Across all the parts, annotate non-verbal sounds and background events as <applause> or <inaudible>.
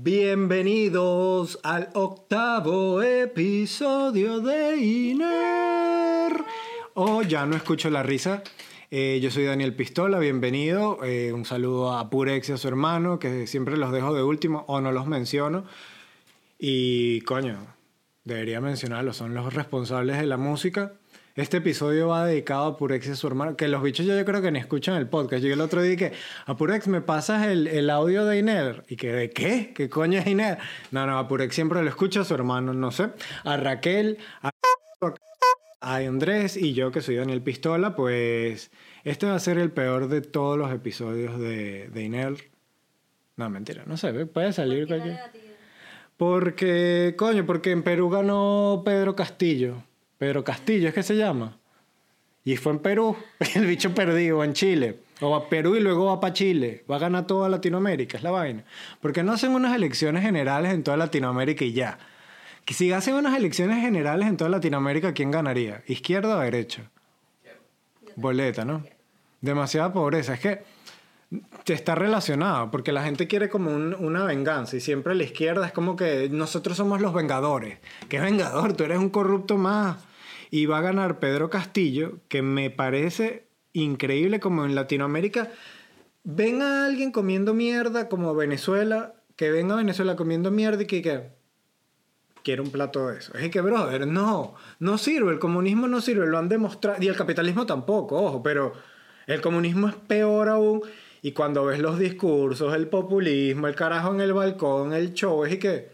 Bienvenidos al octavo episodio de INER. Oh, ya no escucho la risa. Eh, yo soy Daniel Pistola, bienvenido. Eh, un saludo a Purex y a su hermano, que siempre los dejo de último o no los menciono. Y coño, debería mencionarlos, son los responsables de la música. Este episodio va dedicado a Purex y a su hermano, que los bichos yo, yo creo que ni escuchan el podcast. Yo el otro día que, a Purex me pasas el, el audio de Iner. Y que, ¿de qué? ¿Qué coño es Iner? No, no, a Purex siempre lo escucha, a su hermano, no sé. A Raquel, a, a Andrés y yo que soy Daniel Pistola, pues este va a ser el peor de todos los episodios de, de Iner. No, mentira, no sé, puede salir cualquier... Porque, coño, porque en Perú ganó Pedro Castillo. Pedro Castillo es que se llama. Y fue en Perú. <laughs> El bicho perdido en Chile. O a Perú y luego va para Chile. Va a ganar toda Latinoamérica, es la vaina. Porque no hacen unas elecciones generales en toda Latinoamérica y ya. Que si hacen unas elecciones generales en toda Latinoamérica, ¿quién ganaría? ¿Izquierda o derecha? Boleta, ¿no? Demasiada pobreza. Es que está relacionado, porque la gente quiere como un, una venganza y siempre la izquierda es como que nosotros somos los vengadores. ¿Qué vengador? Tú eres un corrupto más. Y va a ganar Pedro Castillo, que me parece increíble como en Latinoamérica. Ven a alguien comiendo mierda como Venezuela, que venga a Venezuela comiendo mierda y que, que quiere un plato de eso. Es que, brother, no, no sirve, el comunismo no sirve, lo han demostrado, y el capitalismo tampoco, ojo, pero el comunismo es peor aún y cuando ves los discursos, el populismo, el carajo en el balcón, el show, es que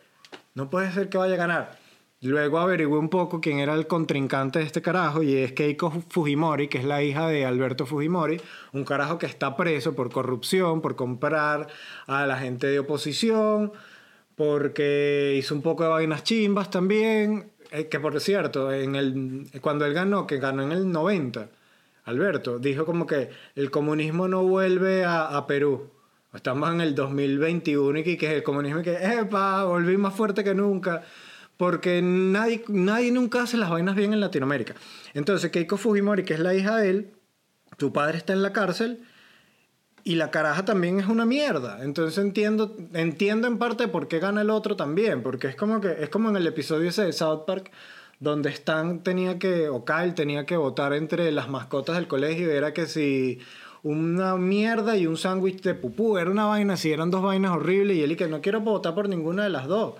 no puede ser que vaya a ganar. Luego averigué un poco quién era el contrincante de este carajo y es Keiko Fujimori, que es la hija de Alberto Fujimori, un carajo que está preso por corrupción, por comprar a la gente de oposición, porque hizo un poco de vainas chimbas también, eh, que por cierto, en el, cuando él ganó, que ganó en el 90, Alberto, dijo como que el comunismo no vuelve a, a Perú. Estamos en el 2021 y que, es el comunismo y que, ¡epa! Volví más fuerte que nunca. Porque nadie, nadie nunca hace las vainas bien en Latinoamérica. Entonces, Keiko Fujimori, que es la hija de él, tu padre está en la cárcel y la caraja también es una mierda. Entonces entiendo, entiendo en parte por qué gana el otro también. Porque es como, que, es como en el episodio ese de South Park donde Stan tenía que, o Kyle tenía que votar entre las mascotas del colegio era que si una mierda y un sándwich de pupú, era una vaina, si eran dos vainas horribles y él y que no quiero votar por ninguna de las dos.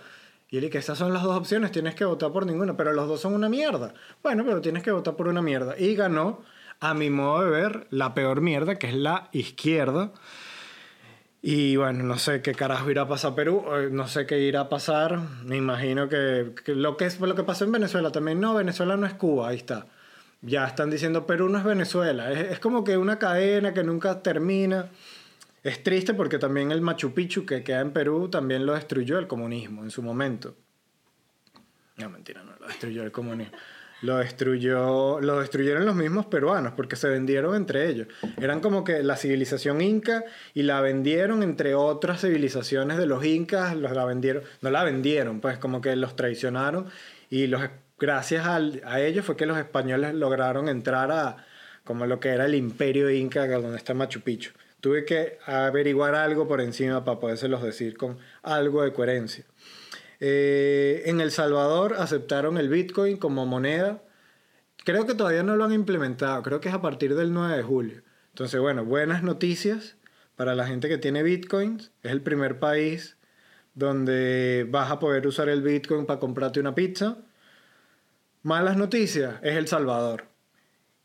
Y él que esas son las dos opciones, tienes que votar por ninguna, pero los dos son una mierda. Bueno, pero tienes que votar por una mierda. Y ganó, a mi modo de ver, la peor mierda, que es la izquierda. Y bueno, no sé qué carajo irá a pasar Perú, eh, no sé qué irá a pasar. Me imagino que, lo, que es, lo que pasó en Venezuela también, no, Venezuela no es Cuba, ahí está. Ya están diciendo Perú no es Venezuela. Es, es como que una cadena que nunca termina. Es triste porque también el Machu Picchu que queda en Perú también lo destruyó el comunismo en su momento. No, mentira, no lo destruyó el comunismo lo destruyó, lo destruyeron los mismos peruanos porque se vendieron entre ellos. Eran como que la civilización inca y la vendieron entre otras civilizaciones de los incas, los la vendieron, no la vendieron, pues como que los traicionaron y los gracias a ellos fue que los españoles lograron entrar a como lo que era el imperio inca donde está Machu Picchu. Tuve que averiguar algo por encima para podérselos decir con algo de coherencia. Eh, en El Salvador aceptaron el Bitcoin como moneda. Creo que todavía no lo han implementado, creo que es a partir del 9 de julio. Entonces, bueno, buenas noticias para la gente que tiene Bitcoins. Es el primer país donde vas a poder usar el Bitcoin para comprarte una pizza. Malas noticias, es El Salvador.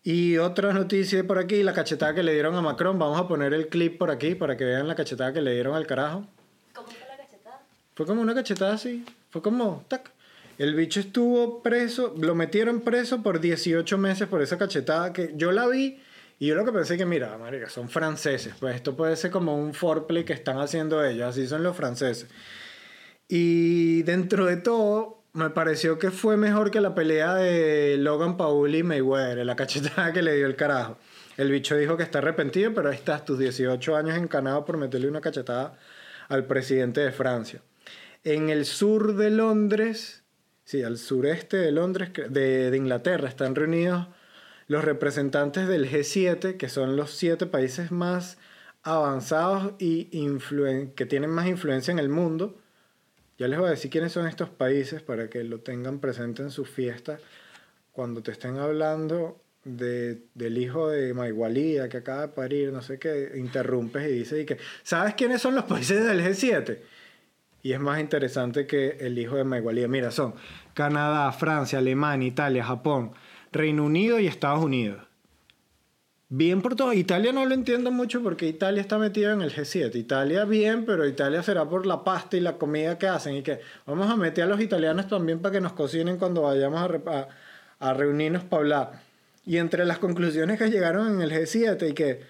Y otra noticia por aquí, la cachetada que le dieron a Macron. Vamos a poner el clip por aquí para que vean la cachetada que le dieron al carajo. Fue como una cachetada así. Fue como, tac. El bicho estuvo preso, lo metieron preso por 18 meses por esa cachetada que yo la vi y yo lo que pensé que, mira, marica, son franceses. Pues esto puede ser como un foreplay que están haciendo ellos, así son los franceses. Y dentro de todo, me pareció que fue mejor que la pelea de Logan Paul y Mayweather, la cachetada que le dio el carajo. El bicho dijo que está arrepentido, pero ahí estás, tus 18 años encanado por meterle una cachetada al presidente de Francia en el sur de Londres, sí, al sureste de Londres, de, Inglaterra, están reunidos los representantes del G7, que son los siete países más avanzados y que tienen más influencia en el mundo. Ya les voy a decir quiénes son estos países para que lo tengan presente en su fiesta cuando te estén hablando de, del hijo de Maigualía que acaba de parir, no sé qué, interrumpes y dices y que, ¿sabes quiénes son los países del G7? Y es más interesante que el hijo de Maigualía. Mira, son Canadá, Francia, Alemania, Italia, Japón, Reino Unido y Estados Unidos. Bien por todo. Italia no lo entiendo mucho porque Italia está metido en el G7. Italia bien, pero Italia será por la pasta y la comida que hacen. Y que vamos a meter a los italianos también para que nos cocinen cuando vayamos a, reunirnos para hablar. Y entre las conclusiones que llegaron en el G7 y que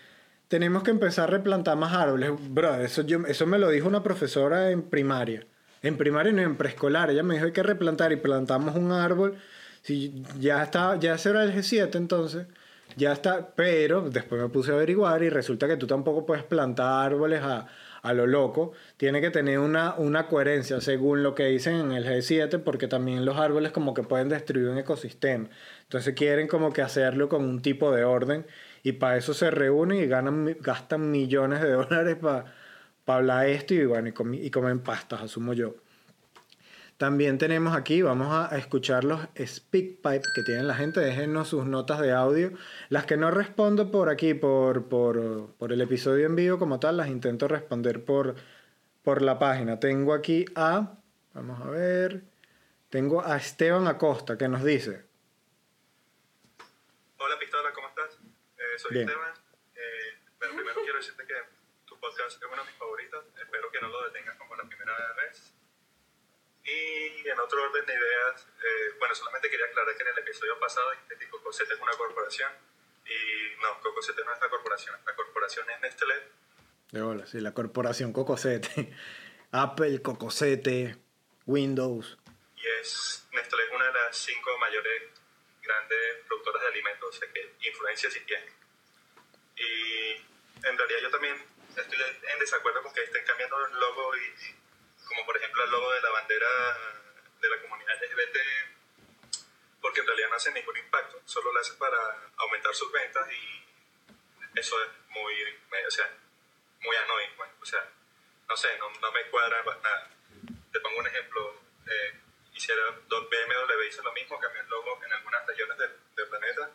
tenemos que empezar a replantar más árboles. Bro, eso, yo, eso me lo dijo una profesora en primaria. En primaria no en preescolar. Ella me dijo hay que replantar y plantamos un árbol. Si ya está, ya será el G7 entonces ya está, pero después me puse a averiguar y resulta que tú tampoco puedes plantar árboles a, a lo loco, tiene que tener una, una coherencia según lo que dicen en el G7, porque también los árboles como que pueden destruir un ecosistema. Entonces quieren como que hacerlo con un tipo de orden y para eso se reúnen y ganan, gastan millones de dólares para hablar esto y bueno, y, y comen pastas, asumo yo. También tenemos aquí, vamos a escuchar los SpeakPipe que tienen la gente. Déjenos sus notas de audio. Las que no respondo por aquí, por, por, por el episodio en vivo como tal, las intento responder por, por la página. Tengo aquí a, vamos a ver, tengo a Esteban Acosta que nos dice. Hola Pistola, ¿cómo estás? Eh, soy Esteban. Eh, pero primero quiero decirte que tu podcast es uno de mis favoritos. Espero que no lo detengas como la primera vez y en otro orden de ideas, eh, bueno, solamente quería aclarar que en el episodio pasado dijiste que Cocosete es una corporación. Y no, Cocosete no es la corporación. La corporación es Nestlé. De hola, sí, la corporación Cocosete. <laughs> Apple, Cocosete, Windows. Y es, Nestlé es una de las cinco mayores grandes productoras de alimentos, o sea que influencia sí tiene. Y en realidad yo también estoy en desacuerdo con que estén cambiando el logo y como por ejemplo el logo de la bandera de la comunidad LGBT, porque en realidad no hace ningún impacto, solo lo hace para aumentar sus ventas y eso es muy, o sea, muy annoying, o sea, no sé, no, no me cuadra nada. Te pongo un ejemplo, eh, hiciera BMW hizo lo mismo, cambió el logo en algunas regiones del, planeta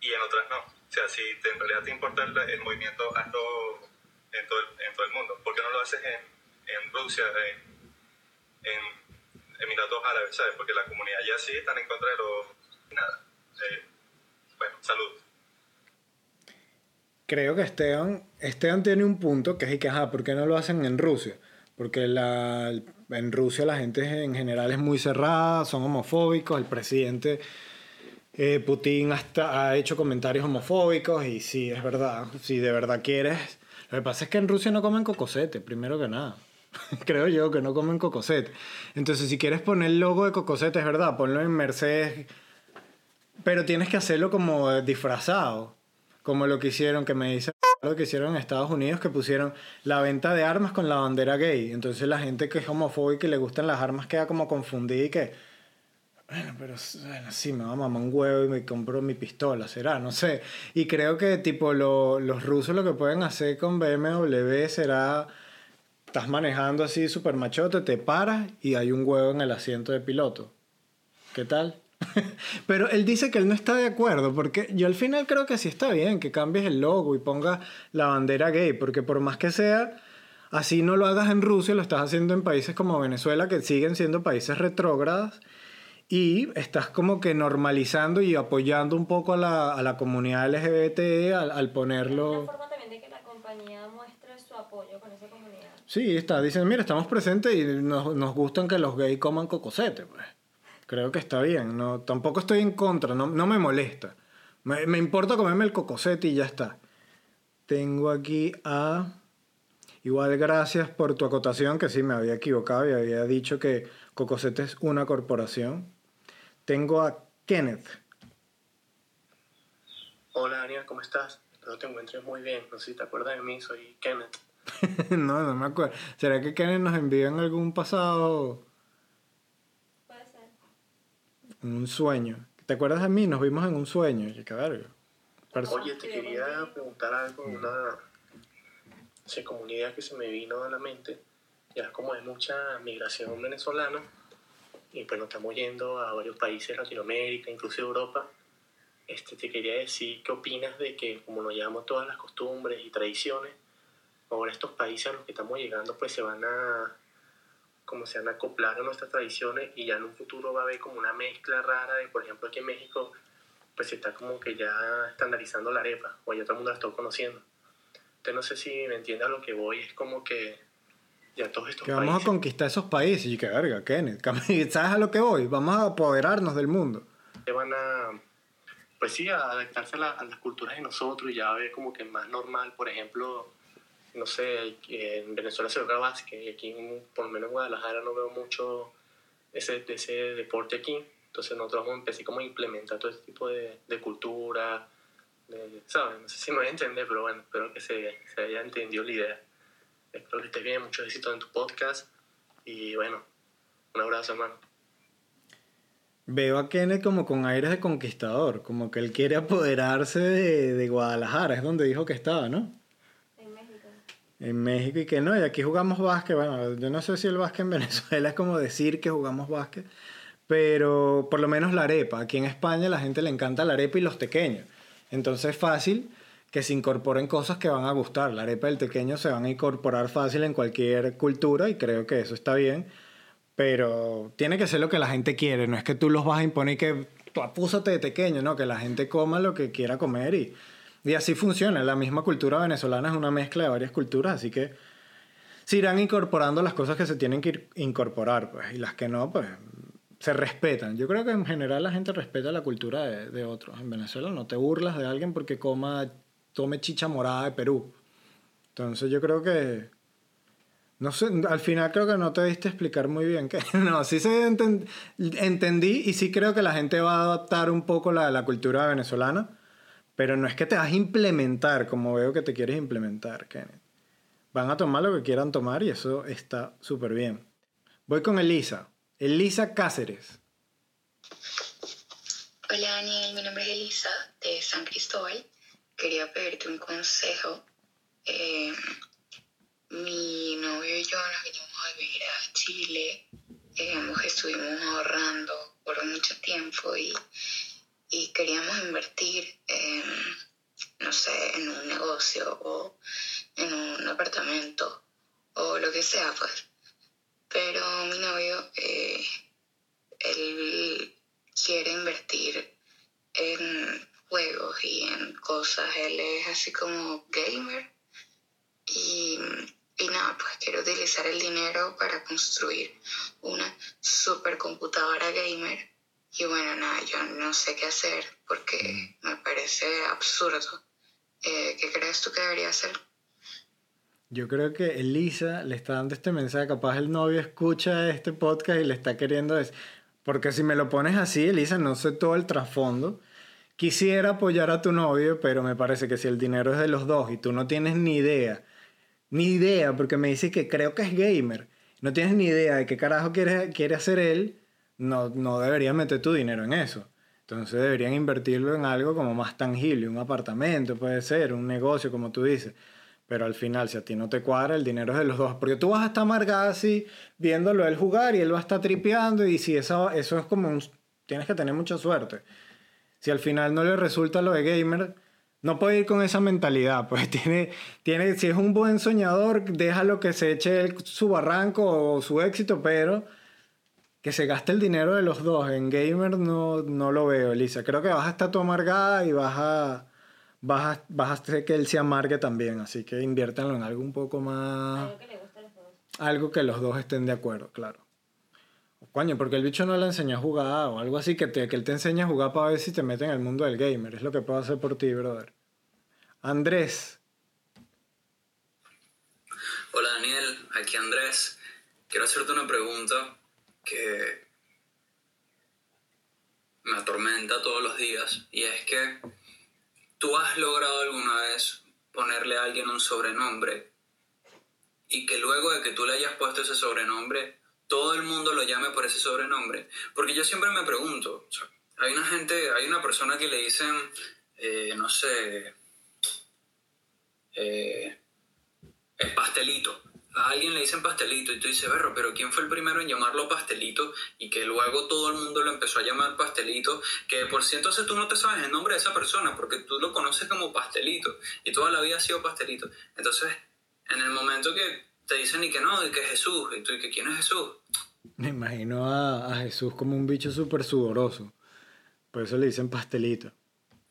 y en otras no. O sea, si en realidad te importa el, el movimiento, hazlo en todo, el, en todo el mundo. ¿Por qué no lo haces en en Rusia, en, en Emiratos Árabes, ¿sabes? Porque la comunidad ya sí están en contra de los... Nada. Eh, bueno, salud. Creo que Esteban, Esteban tiene un punto que es que, ajá, ¿por qué no lo hacen en Rusia? Porque la, en Rusia la gente en general es muy cerrada, son homofóbicos, el presidente eh, Putin hasta ha hecho comentarios homofóbicos y sí, es verdad, si de verdad quieres... Lo que pasa es que en Rusia no comen cocosete, primero que nada. <laughs> Creo yo que no comen cocosete. Entonces, si quieres poner el logo de cocosete, es verdad, ponlo en Mercedes. Pero tienes que hacerlo como disfrazado. Como lo que hicieron, que me dice lo que hicieron en Estados Unidos, que pusieron la venta de armas con la bandera gay. Entonces la gente que es homofóbica y le gustan las armas queda como confundida y que, bueno, pero bueno, sí, me va a mamar un huevo y me compro mi pistola, será, no sé. Y creo que tipo los rusos lo que pueden hacer con BMW será estás manejando así súper machote, te paras y hay un huevo en el asiento de piloto. ¿Qué tal? <laughs> Pero él dice que él no está de acuerdo, porque yo al final creo que sí está bien que cambies el logo y pongas la bandera gay, porque por más que sea, así no lo hagas en Rusia, lo estás haciendo en países como Venezuela, que siguen siendo países retrógrados, y estás como que normalizando y apoyando un poco a la, a la comunidad LGBT al, al ponerlo... Una forma también de que la compañía muestre su apoyo con esa comunidad. Sí, está. Dicen, mira, estamos presentes y nos, nos gustan que los gays coman cocosete, pues. Creo que está bien. No, tampoco estoy en contra, no, no me molesta. Me, me importa comerme el cocosete y ya está. Tengo aquí a... Igual gracias por tu acotación, que sí me había equivocado y había dicho que Cocosete es una corporación. Tengo a Kenneth. Hola Daniel, ¿cómo estás? Espero te encuentres muy bien. No sé si te acuerdas de mí, soy Kenneth. <laughs> no, no me acuerdo. ¿Será que Kenneth nos envió en algún pasado? Puede ser. En un sueño. ¿Te acuerdas de mí? Nos vimos en un sueño. Qué Oye, te quería preguntar algo, una, sí, como una idea que se me vino a la mente. ya como hay mucha migración venezolana, y pues nos estamos yendo a varios países de Latinoamérica, incluso Europa, este, te quería decir qué opinas de que como nos llevamos todas las costumbres y tradiciones, ahora estos países a los que estamos llegando pues se van a como se van a acoplar a nuestras tradiciones y ya en un futuro va a haber como una mezcla rara de, por ejemplo, aquí en México pues se está como que ya estandarizando la arepa o ya todo el mundo la está conociendo. Entonces no sé si me entiendes a lo que voy, es como que ya todos estos Que vamos países a conquistar esos países. Y que verga, Kenneth. <laughs> ¿Sabes a lo que voy? Vamos a apoderarnos del mundo. se van a, pues sí, a adaptarse a, la- a las culturas de nosotros y ya ver como que más normal, por ejemplo, no sé, en Venezuela se juega básquet y aquí por lo menos en Guadalajara no veo mucho ese, ese deporte aquí, entonces nosotros empezar como a implementar todo este tipo de, de cultura, de, ¿sabes? No sé si me voy a entender, pero bueno, espero que se, se haya entendido la idea. Espero que estés bien, mucho éxito en tu podcast y bueno, un abrazo hermano. Veo a Kenneth como con aires de conquistador. Como que él quiere apoderarse de, de Guadalajara. Es donde dijo que estaba, ¿no? En México. Y que no, y aquí jugamos básquet. Bueno, yo no sé si el básquet en <laughs> Venezuela es como decir que jugamos básquet, pero por lo menos la arepa. Aquí en España a la gente le encanta la arepa y los tequeños. Entonces es fácil que se incorporen cosas que van a gustar. La arepa y el tequeño se van a incorporar fácil en cualquier cultura y creo que eso está bien. Pero tiene que ser lo que la gente quiere, no es que tú los vas a imponer que tú apúsate de tequeño, no, que la gente coma lo que quiera comer y, y así funciona. La misma cultura venezolana es una mezcla de varias culturas, así que se irán incorporando las cosas que se tienen que incorporar, pues, y las que no, pues se respetan. Yo creo que en general la gente respeta la cultura de, otros. En Venezuela no te burlas de alguien porque coma, tome chicha morada de Perú. Entonces yo creo que no sé, al final creo que no te diste explicar muy bien que <laughs> no, sí se enten- entendí y sí creo que la gente va a adaptar un poco la, la cultura venezolana, pero no es que te vas a implementar como veo que te quieres implementar, Kenneth. Van a tomar lo que quieran tomar y eso está súper bien. Voy con Elisa. Elisa Cáceres. Hola Daniel, mi nombre es Elisa de San Cristóbal. Quería pedirte un consejo. Eh, mi novio y yo nos vinimos a vivir a Chile. Eh, estuvimos ahorrando por mucho tiempo y, y queríamos invertir en, no sé, en un negocio o en un apartamento o lo que sea, pues. Pero mi novio, eh, él quiere invertir en juegos y en cosas. Él es así como gamer. Y, y nada, pues quiero utilizar el dinero para construir una supercomputadora gamer. Y bueno, nada, yo no sé qué hacer porque me parece absurdo. Eh, ¿Qué crees tú que debería hacer? Yo creo que Elisa le está dando este mensaje. Capaz el novio escucha este podcast y le está queriendo decir. Porque si me lo pones así, Elisa, no sé todo el trasfondo. Quisiera apoyar a tu novio, pero me parece que si el dinero es de los dos y tú no tienes ni idea, ni idea, porque me dice que creo que es gamer, no tienes ni idea de qué carajo quiere, quiere hacer él, no, no deberías meter tu dinero en eso. Entonces deberían invertirlo en algo como más tangible, un apartamento puede ser, un negocio, como tú dices. Pero al final, si a ti no te cuadra, el dinero es de los dos. Porque tú vas a estar amargada así, viéndolo él jugar y él va a estar tripeando. Y si eso, eso es como un... Tienes que tener mucha suerte. Si al final no le resulta lo de gamer, no puede ir con esa mentalidad. Pues <laughs> tiene, tiene, si es un buen soñador, déjalo que se eche su barranco o su éxito, pero que se gaste el dinero de los dos. En gamer no, no lo veo, Elisa. Creo que vas a estar tú amargada y vas a, vas a, vas a hacer que él se amargue también. Así que inviértanlo en algo un poco más... Algo que le guste a los dos. Algo que los dos estén de acuerdo, claro. Coño, porque el bicho no le enseñó a jugar o algo así, que, te, que él te enseña a jugar para ver si te mete en el mundo del gamer. Es lo que puedo hacer por ti, brother. Andrés, Hola Daniel, aquí Andrés. Quiero hacerte una pregunta que me atormenta todos los días y es que tú has logrado alguna vez ponerle a alguien un sobrenombre y que luego de que tú le hayas puesto ese sobrenombre, todo el mundo lo llame por ese sobrenombre. Porque yo siempre me pregunto, hay una gente, hay una persona que le dicen, eh, no sé, eh, el pastelito. A alguien le dicen pastelito y tú dices, berro, pero ¿quién fue el primero en llamarlo pastelito? Y que luego todo el mundo lo empezó a llamar pastelito, que por si entonces tú no te sabes el nombre de esa persona, porque tú lo conoces como pastelito, y toda la vida ha sido pastelito. Entonces, en el momento que te dicen y que no, y que Jesús, y tú, y que quién es Jesús, Me imagino a, a Jesús como un bicho súper sudoroso. Por eso le dicen pastelito.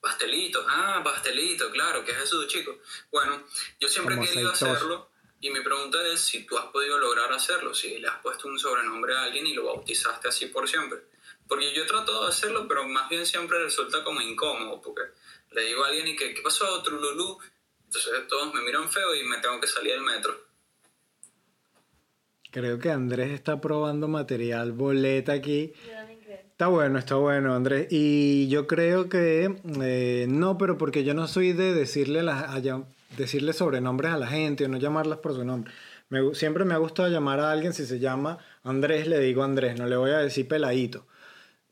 Pastelito, ah, pastelito, claro, que es Jesús, chicos. Bueno, yo siempre he querido aceitoso. hacerlo y mi pregunta es si tú has podido lograr hacerlo, si le has puesto un sobrenombre a alguien y lo bautizaste así por siempre. Porque yo he tratado de hacerlo, pero más bien siempre resulta como incómodo, porque le digo a alguien y que, ¿qué pasó, Trululú? Entonces todos me miran feo y me tengo que salir del metro. Creo que Andrés está probando material boleta aquí. Está bueno, está bueno, Andrés. Y yo creo que eh, no, pero porque yo no soy de decirle, las, a decirle sobrenombres a la gente o no llamarlas por su nombre. Siempre me ha gustado llamar a alguien, si se llama Andrés, le digo Andrés, no le voy a decir peladito.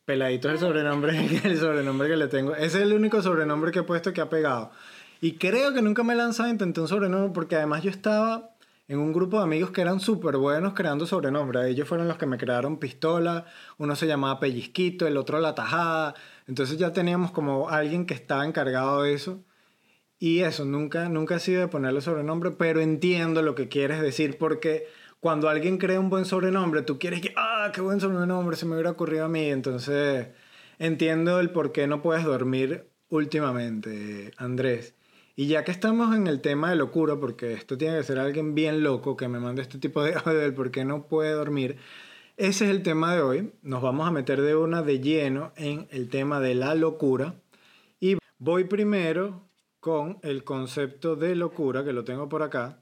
Peladito es el sobrenombre, <laughs> el sobrenombre que le tengo. Ese es el único sobrenombre que he puesto que ha pegado. Y creo que nunca me he lanzado a intentar un sobrenombre porque además yo estaba en un grupo de amigos que eran súper buenos creando sobrenombres. Ellos fueron los que me crearon pistola, uno se llamaba Pellizquito, el otro La Tajada. Entonces ya teníamos como alguien que estaba encargado de eso. Y eso, nunca, nunca he sido de ponerle sobrenombre, pero entiendo lo que quieres decir porque cuando alguien crea un buen sobrenombre, tú quieres que, ah, qué buen sobrenombre, se me hubiera ocurrido a mí. Entonces, entiendo el por qué no puedes dormir últimamente, Andrés. Y ya que estamos en el tema de locura, porque esto tiene que ser alguien bien loco que me mande este tipo de <laughs> audio del por qué no puede dormir, ese es el tema de hoy. Nos vamos a meter de una de lleno en el tema de la locura. Y voy primero con el concepto de locura, que lo tengo por acá.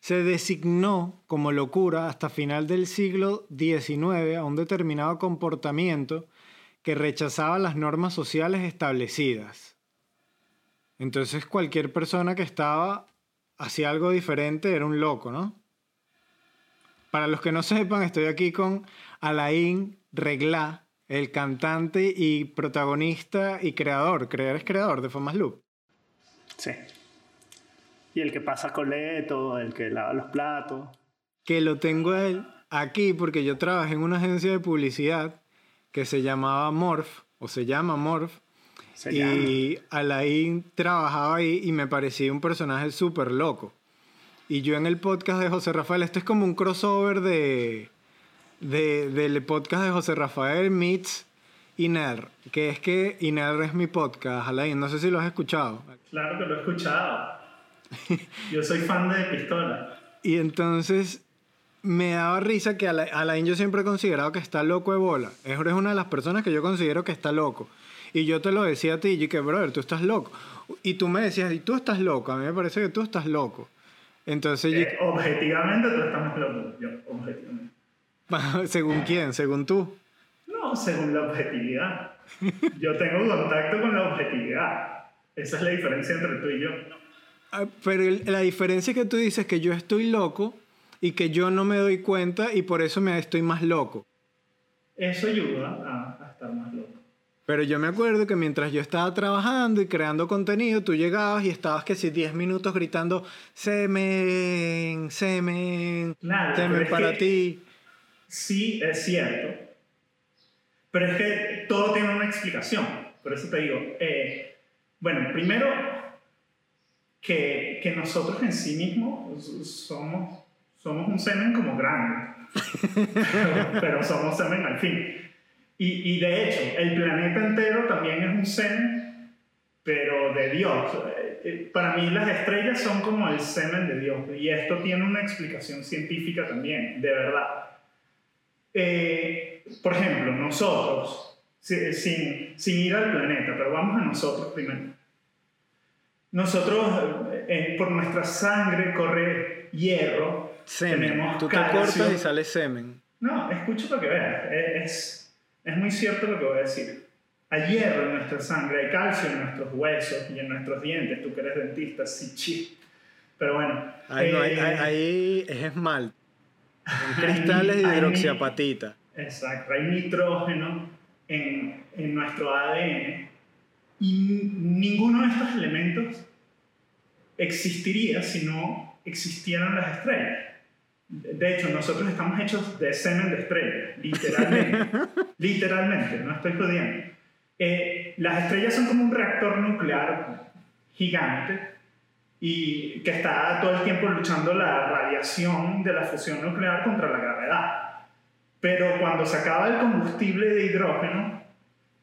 Se designó como locura hasta final del siglo XIX a un determinado comportamiento que rechazaba las normas sociales establecidas. Entonces cualquier persona que estaba hacía algo diferente era un loco, ¿no? Para los que no sepan, estoy aquí con Alain Reglá, el cantante y protagonista y creador, creador es creador de Famas Loop. Sí. Y el que pasa coleto, el que lava los platos. que lo tengo aquí porque yo trabajé en una agencia de publicidad que se llamaba Morph, o se llama Morph, Se y Alain trabajaba ahí y me parecía un personaje súper loco. Y yo en el podcast de José Rafael, este es como un crossover de, de- del podcast de José Rafael meets Iner, que es que Iner es mi podcast, Alain, no sé si lo has escuchado. Claro que lo he escuchado. Yo soy fan de Pistola. Y entonces me daba risa que Ala- Alain yo siempre he considerado que está loco de bola. Es una de las personas que yo considero que está loco. Y yo te lo decía a ti, y que, brother, tú estás loco. Y tú me decías, y tú estás loco. A mí me parece que tú estás loco. Entonces, yo- Eh, objetivamente tú estás loco. Yo, objetivamente. <laughs> según quién, según tú. Según la objetividad. Yo tengo contacto con la objetividad. Esa es la diferencia entre tú y yo. Ah, Pero la diferencia es que tú dices que yo estoy loco y que yo no me doy cuenta y por eso me estoy más loco. Eso ayuda a, a estar más loco. Pero yo me acuerdo que mientras yo estaba trabajando y creando contenido, tú llegabas y estabas que si 10 minutos gritando semen, semen, Claro, semen es para ti. Sí, es cierto. Pero es que todo tiene una explicación. Por eso te digo, eh, bueno, primero que, que nosotros en sí mismos somos, somos un semen como grande, pero, <laughs> pero somos semen al fin. Y, y de hecho, el planeta entero también es un semen, pero de Dios. Eh, eh, Para mí las estrellas son como el semen de Dios. Y esto tiene una explicación científica también, de verdad. Eh, por ejemplo, nosotros, si- sin, sin ir al planeta, pero vamos a nosotros primero. Nosotros, eh, eh, por nuestra sangre corre hierro. Semen. tenemos Tú te cortas y sale semen. No, escucha para que veas. Es, es, es muy cierto lo que voy a decir. Hay hierro en nuestra sangre, hay calcio en nuestros huesos y en nuestros dientes. Tú que eres dentista, sí, chi. Pero bueno. Ahí, no, eh, ahí- ahí es esmalte. Son Hay- cristales de hay- hidroxiapatita. Exacto, hay nitrógeno en, en nuestro ADN y ninguno de estos elementos existiría si no existieran las estrellas. De hecho, nosotros estamos hechos de semen de estrella, literalmente. <laughs> literalmente, no estoy jodiendo. Eh, las estrellas son como un reactor nuclear gigante y que está todo el tiempo luchando la radiación de la fusión nuclear contra la gravedad. Pero cuando se acaba el combustible de hidrógeno,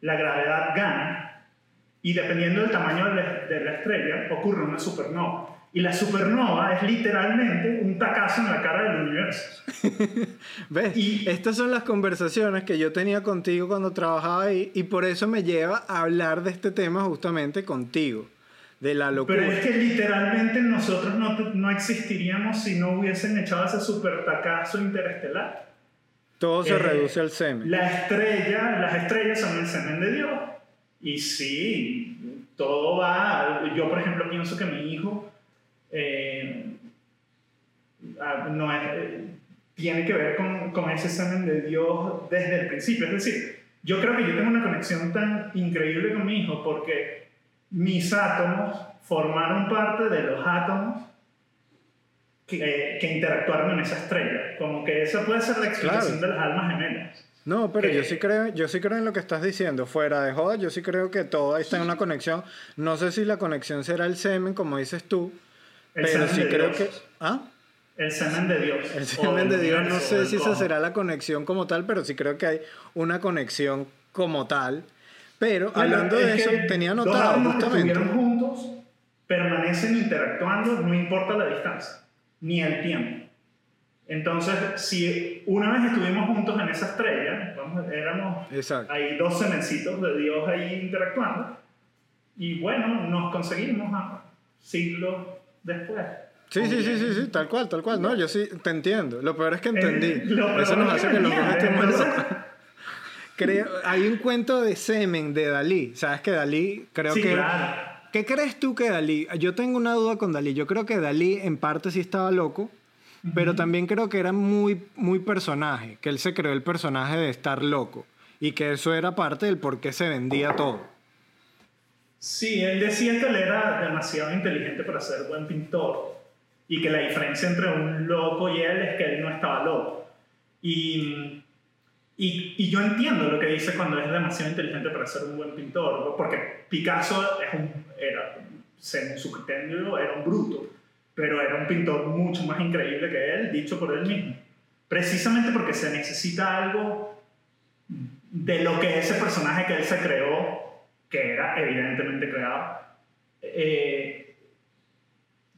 la gravedad gana y dependiendo del tamaño de la, estrella ocurre una supernova. Y la supernova es literalmente un tacazo en la cara del universo. <laughs> ¿Ves? Y- Estas son las conversaciones que yo tenía contigo cuando trabajaba ahí y por eso me lleva a hablar de este tema justamente contigo, de la locura. Pero es que literalmente nosotros no, no existiríamos si no hubiesen echado ese super tacazo interestelar. Todo se Eh, reduce al semen. La estrella, las estrellas son el semen de Dios. Y sí, todo va. Yo, por ejemplo, pienso que mi hijo eh, no es- eh, tiene que ver con, con ese semen de Dios desde el principio. Es decir, yo creo que yo tengo una conexión tan increíble con mi hijo porque mis átomos formaron parte de los átomos que, eh, que interactuaron en esa estrella. Como que esa puede ser la explicación Claro. de las almas gemelas. No, pero que- yo sí creo, yo sí creo en lo que estás diciendo. Fuera de joda, yo sí creo que todo está en una conexión. No sé si la conexión será el semen, como dices tú, El pero semen sí de creo Dios. que. ¿Ah? El semen de Dios. El semen de Dios, no sé si esa será la conexión como tal, pero sí creo que hay una conexión como tal. Pero hablando de eso, tenía notado átomos que justamente. estuvieron juntos, permanecen interactuando, no importa la distancia, ni el tiempo. Entonces, si una vez estuvimos juntos en esa estrella, vamos, éramos Exacto. hay dos semencitos de Dios ahí interactuando, y bueno, nos conseguimos a siglos después. Sí, sí, sí, sí, sí, tal cual, tal cual. No, yo sí te entiendo. Lo peor es que entendí. Eh, Eso nos hace que los dos estemos desacuerdo. Creo, hay un cuento de semen de Dalí. ¿Sabes que Dalí creo Sí, que claro. ¿Qué crees tú que Dalí? Yo tengo una duda con Dalí. Yo creo que Dalí en parte sí estaba loco, pero también creo que era muy, muy personaje, que él se creó el personaje de estar loco y que eso era parte del por qué se vendía todo. Sí, él decía que él era demasiado inteligente para ser buen pintor y que la diferencia entre un loco y él es que él no estaba loco. Y, y, y yo entiendo lo que dice cuando es demasiado inteligente para ser un buen pintor, porque Picasso es un, era, según su criterio, era un bruto, pero era un pintor mucho más increíble que él, dicho por él mismo. Precisamente porque se necesita algo de lo que ese personaje que él se creó que era evidentemente creado, eh,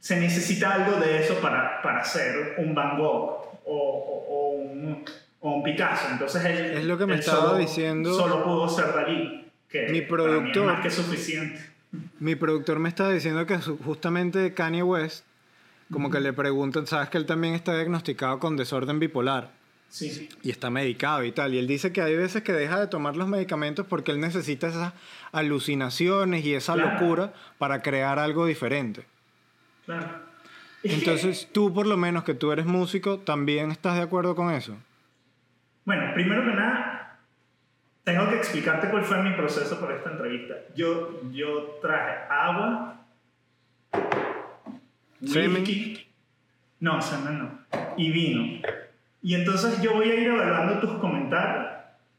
se necesita algo de eso para, para hacer un Van Gogh o, o- o un, o un Picasso. Entonces él, Es lo que me estaba solo, diciendo- Solo pudo ser Dalí, que Mi para mí es productor- más que suficiente. <laughs> Mi productor me estaba diciendo que justamente Kanye West, como que le preguntan, sabes que él también está diagnosticado con desorden bipolar. Sí. y está medicado y tal. Y él dice que hay veces que deja de tomar los medicamentos porque él necesita esas alucinaciones y esa Claro. locura para crear algo diferente. Claro. Entonces, tú por lo menos que tú eres músico, ¿también estás de acuerdo con eso? Bueno, primero que nada, tengo que explicarte cuál fue mi proceso para esta entrevista. Yo, yo traje agua, Semen. whisky, no, semen no, y vino. Y entonces yo voy a ir evaluando tus comentarios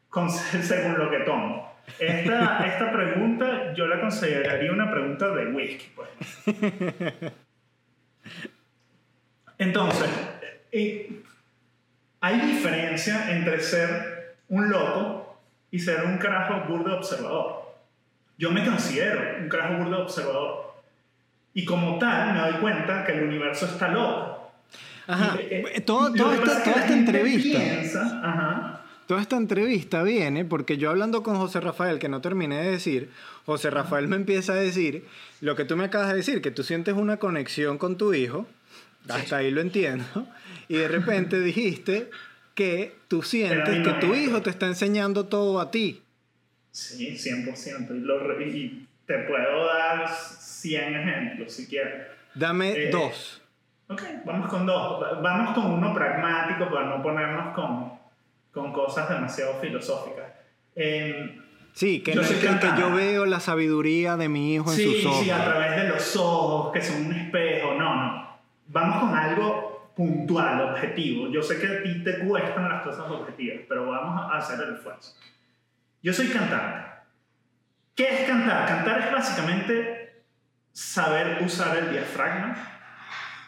con, <laughs> según lo que tomo. Esta, esta pregunta yo la consideraría una pregunta de whisky, pues. <laughs> Entonces, eh, hay diferencia entre ser un loco y ser un carajo burdo observador. Yo me considero un carajo burdo observador. Y como tal, me doy cuenta que el universo está loco. Ajá. Y, eh, Eh, todo- toda esta, toda esta entrevista. piensa- ajá, Toda esta entrevista viene porque yo hablando con José Rafael, que no terminé de decir, José Rafael me empieza a decir lo que tú me acabas de decir, que tú sientes una conexión con tu hijo, hasta ahí lo entiendo, y de repente <laughs> dijiste que tú sientes que no tu es. hijo te está enseñando todo a ti. Sí, 100%. Y, lo y te puedo dar 100 ejemplos si quieres. Dame Eh, dos. Ok, vamos con dos. Va- Vamos con uno pragmático para no ponernos con, con cosas demasiado filosóficas. Eh, Sí, que, yo en soy el que, en que yo veo la sabiduría de mi hijo en sí, sus ojos. sí, a través de los ojos, que son un espejo. No, no. Vamos con algo puntual, objetivo. Yo sé que a ti te cuestan las cosas objetivas, pero vamos a hacer el esfuerzo. Yo soy cantante. ¿Qué es cantar? Cantar es básicamente saber usar el diafragma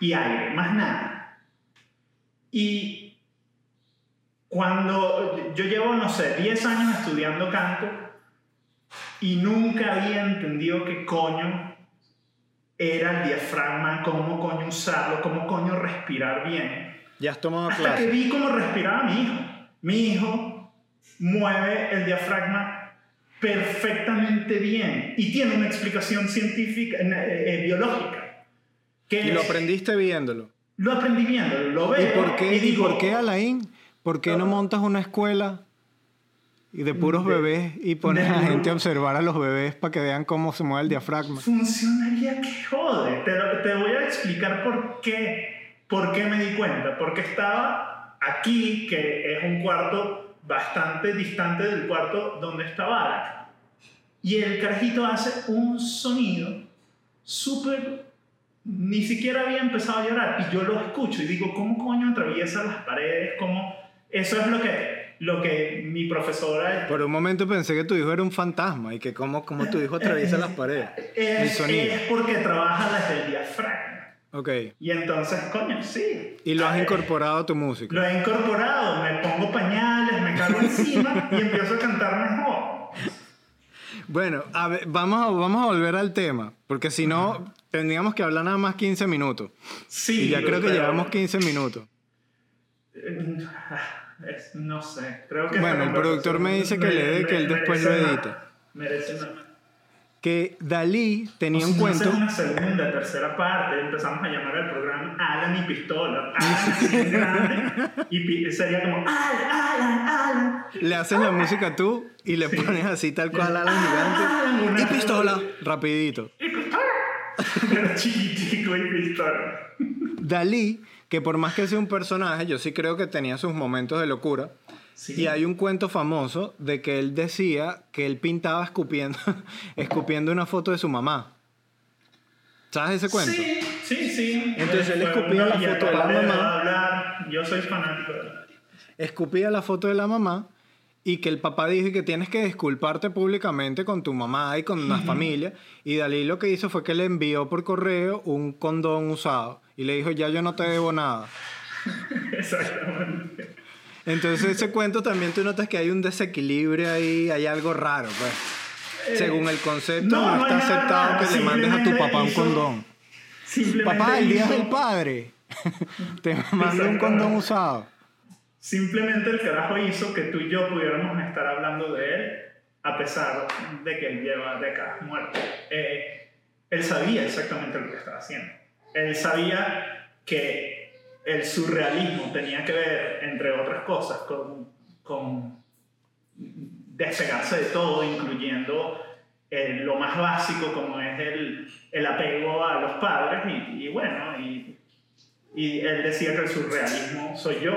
y aire, más nada. Y cuando yo llevo, no sé, 10 años estudiando canto y nunca había entendido qué coño era el diafragma, cómo coño usarlo, cómo coño respirar bien. Ya has tomado Hasta clase. que vi cómo respiraba mi hijo. Mi hijo mueve el diafragma perfectamente bien y tiene una explicación científica, eh, eh, biológica. Que Y lo aprendiste viéndolo. Lo aprendí viendo, lo veo. ¿Y por qué, y y digo, por qué Alain? ¿Por qué no montas una escuela y de puros De- bebés y pones de a la gente a observar a los bebés para que vean cómo se mueve el diafragma? Funcionaría que jode. Te, te voy a explicar por qué, por qué me di cuenta. Porque estaba aquí, que es un cuarto bastante distante del cuarto donde estaba Alec. Y el carajito hace un sonido súper... Ni siquiera había empezado a llorar. Y yo lo escucho y digo, ¿cómo coño atraviesa las paredes? ¿Cómo? Eso es lo que, lo que mi profesora... Por un momento pensé que tu hijo era un fantasma y que cómo, cómo tu hijo atraviesa las paredes. <laughs> Es, es porque trabaja desde el diafragma. Ok. Y entonces, coño, sí. Y lo has Eh, incorporado a tu música. Lo he incorporado, me pongo pañales, me cago encima y empiezo a cantar mejor. Bueno, a ver, vamos, a, vamos a volver al tema, porque si no, tendríamos que hablar nada más 15 minutos. Sí. Y ya creo que pero- llevamos 15 minutos. Es- no sé, creo que... Bueno, el productor me dice que le dé, que él después lo edita. Merece más. Que Dalí tenía O un si no cuento... hacer una segunda, tercera parte, empezamos a llamar al programa Alan y Pistola. Alan y pi- sería como Alan, Alan, Alan. Le haces la música tú y le pones así tal cual a la Ah, gigante. una- Y pistola, rapidito. Pero <laughs> chiquitico y pistola. Dalí, que por más que sea un personaje, yo sí creo que tenía sus momentos de locura. Sí. Y hay un cuento famoso de que él decía que él pintaba escupiendo, <laughs> escupiendo una foto de su mamá. ¿Sabes ese cuento? Sí, sí, sí. Entonces él escupía la foto de la mamá. Yo soy fanático. Escupía la foto de la mamá y que el papá dijo que tienes que disculparte públicamente con tu mamá y con la familia. Y Dalí lo que hizo fue que le envió por correo un condón usado y le dijo, ya yo no te debo nada. <laughs> Exactamente. Entonces ese cuento también tú notas que hay un desequilibrio ahí, hay algo raro, pues. Según el concepto, no, no, está nada aceptado que le mandes a tu papá un hizo- condón. Simplemente Papá, el día hizo- del padre. <laughs> Te mando un condón usado. Simplemente el carajo hizo que tú y yo pudiéramos estar hablando de él, a pesar de que él lleva décadas muerto. Eh, él sabía exactamente lo que estaba haciendo. Él sabía que el surrealismo tenía que ver, entre otras cosas, con, con despegarse de todo, incluyendo eh, lo más básico como es el, el apego a los padres y, bueno, y, y él decía que el surrealismo soy yo,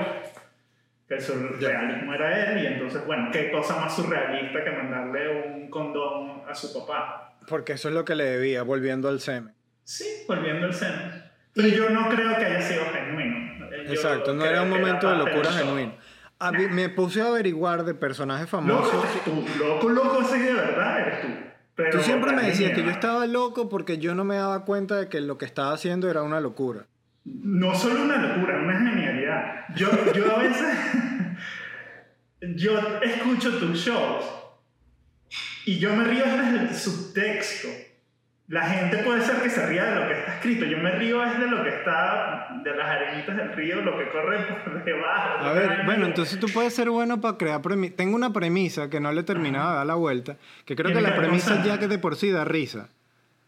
que el surrealismo era él y entonces bueno, qué cosa más surrealista que mandarle un condón a su papá. Porque eso es lo que le debía, volviendo al semen. Sí, volviendo al seno. Pero yo no creo que haya sido genuino. Yo Exacto, no era un momento de parte del locura genuino. A mí- me puse a averiguar de personajes famosos. Loco eres tú, loco, loco ese de verdad eres tú. Pero Tú siempre me decías que yo estaba loco porque yo no me daba cuenta de que lo que estaba haciendo era una locura. No solo una locura, una genialidad. Yo, yo a veces. <laughs> yo escucho tus shows y yo me río desde el subtexto. La gente puede ser que se ría de lo que está escrito. Yo me río es de lo que está, de las arenitas del río, lo que corre por <laughs> debajo. A ver, bueno, entonces tú puedes ser bueno para crear premisas. Tengo una premisa que no le he terminado de dar la vuelta, que creo que la premisa ya que de por sí da risa.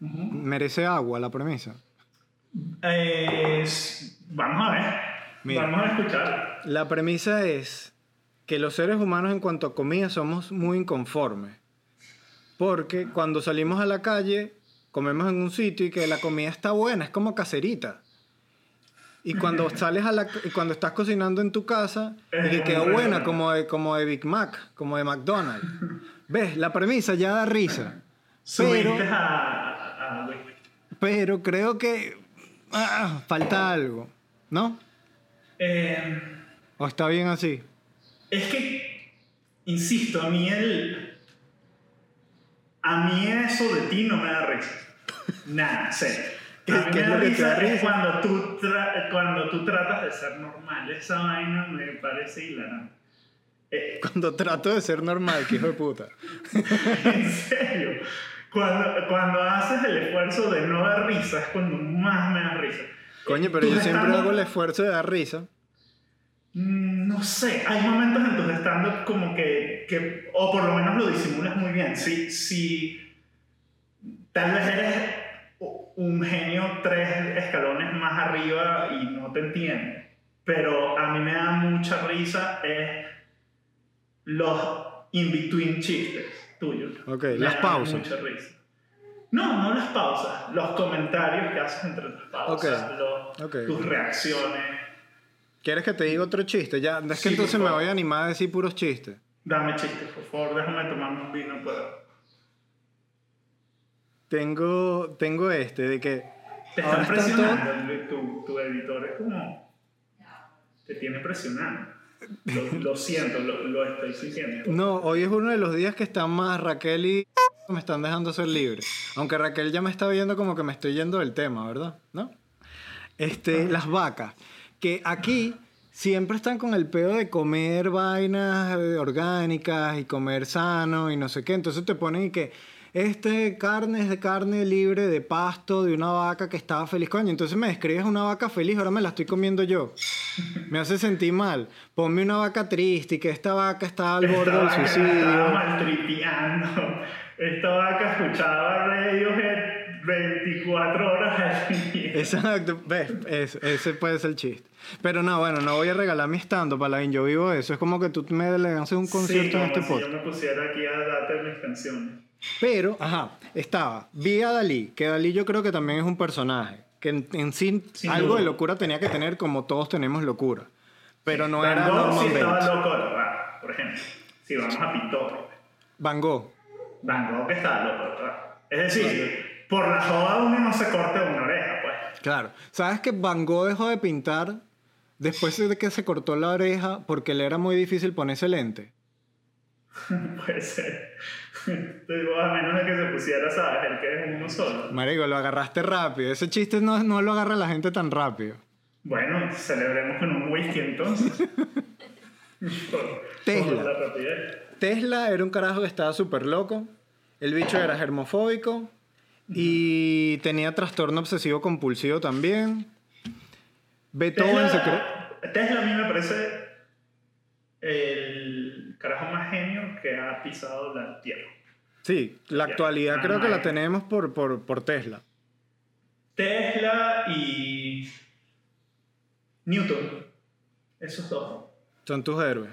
Merece agua la premisa. Eh, vamos a ver. Mira. Vamos a escuchar. La premisa es que los seres humanos en cuanto a comida somos muy inconformes. Porque cuando salimos a la calle, comemos en un sitio y que la comida está buena, es como caserita. Y cuando <laughs> sales a la, cuando estás cocinando en tu casa y que quedó buena como de, como de Big Mac, como de McDonald's. <laughs> ¿Ves? La premisa ya da risa. Pero, pero creo que ah, falta algo, ¿no? Eh, ¿O está bien así? es que, insisto, a mí el... A mí eso de ti no me da risa. Nada, serio. <laughs> ¿Qué- A mí qué me da que risa da es risa? cuando tú, cuando tú tratas de ser normal. Esa vaina me parece hilarante. Eh, Cuando trato de ser normal, que hijo de puta. <laughs> en serio. Cuando, cuando haces el esfuerzo de no dar risa es cuando más me da risa. Coño, pero yo siempre hago el esfuerzo de dar risa. Mm, No sé, hay momentos en tus stand-up como que, que, o por lo menos lo disimulas muy bien. Si, si tal vez eres un genio tres escalones más arriba y no te entiende, pero a mí me da mucha risa es los in-between chistes tuyos. Ok, Me las pausas. Mucha risa. No, no las pausas, los comentarios que haces entre las pausas, Ok, los- ok. tus reacciones. ¿Quieres que te diga otro chiste? Ya, es que Sí, entonces me voy a animar a decir puros chistes. Dame chistes, por favor, déjame tomarme un vino para... Tengo, tengo este, de que... Te están presionando, tu, tu editor es como... Te tiene presionado. Lo, lo siento, lo, lo estoy sintiendo. No, hoy es uno de los días que están más Raquel y me están dejando ser libre. Aunque Raquel ya me está viendo como que me estoy yendo del tema, ¿verdad? ¿No? Este, las vacas. Que aquí siempre están con el pedo de comer vainas eh, orgánicas y comer sano y no sé qué. Entonces te ponen y que este carne es de carne libre de pasto de una vaca que estaba feliz. Coño, entonces me describes una vaca feliz, ahora me la estoy comiendo yo. <laughs> Me hace sentir mal. Ponme una vaca triste y que esta vaca está al borde del suicidio. Estaba maltripeando. Esta vaca escuchaba Radiohead 24 horas al día. Exacto, ves, ese, ese puede ser el chiste. Pero no, bueno, no voy a regalar mi stand-up, Alain, yo vivo eso. Es como que tú me le haces un concierto sí, en este si podcast. yo me pusiera aquí a darte mis canciones. Pero, ajá, estaba. Vi a Dalí, que Dalí yo creo que también es un personaje. Que en, en sí Sin algo duda. de locura tenía que tener como todos tenemos locura. Pero no Van era Gogh Norman sí estaba loco, verdad, por ejemplo. Si vamos a pintores. Van Gogh. Van Gogh estaba loco. Es decir, por la joda uno no se corte una oreja, pues. Claro. ¿Sabes que Van Gogh dejó de pintar después de que se cortó la oreja porque le era muy difícil ponerse lente? <laughs> Puede ser. Digo, a menos de que se pusiera, ¿sabes? El que es uno solo. Marico, lo agarraste rápido. Ese chiste no, no lo agarra la gente tan rápido. Bueno, celebremos con un whisky entonces. <laughs> <laughs> Por- Tesla. por la rapidez. Tesla era un carajo que estaba súper loco. El bicho era germofóbico. Y tenía trastorno obsesivo compulsivo también. Beethoven se cree. Tesla, Tesla a mí me parece el carajo más genio que ha pisado la tierra. Sí, la actualidad Ah, creo que la tenemos por, por, por Tesla. Tesla y Newton. Esos dos Son tus héroes.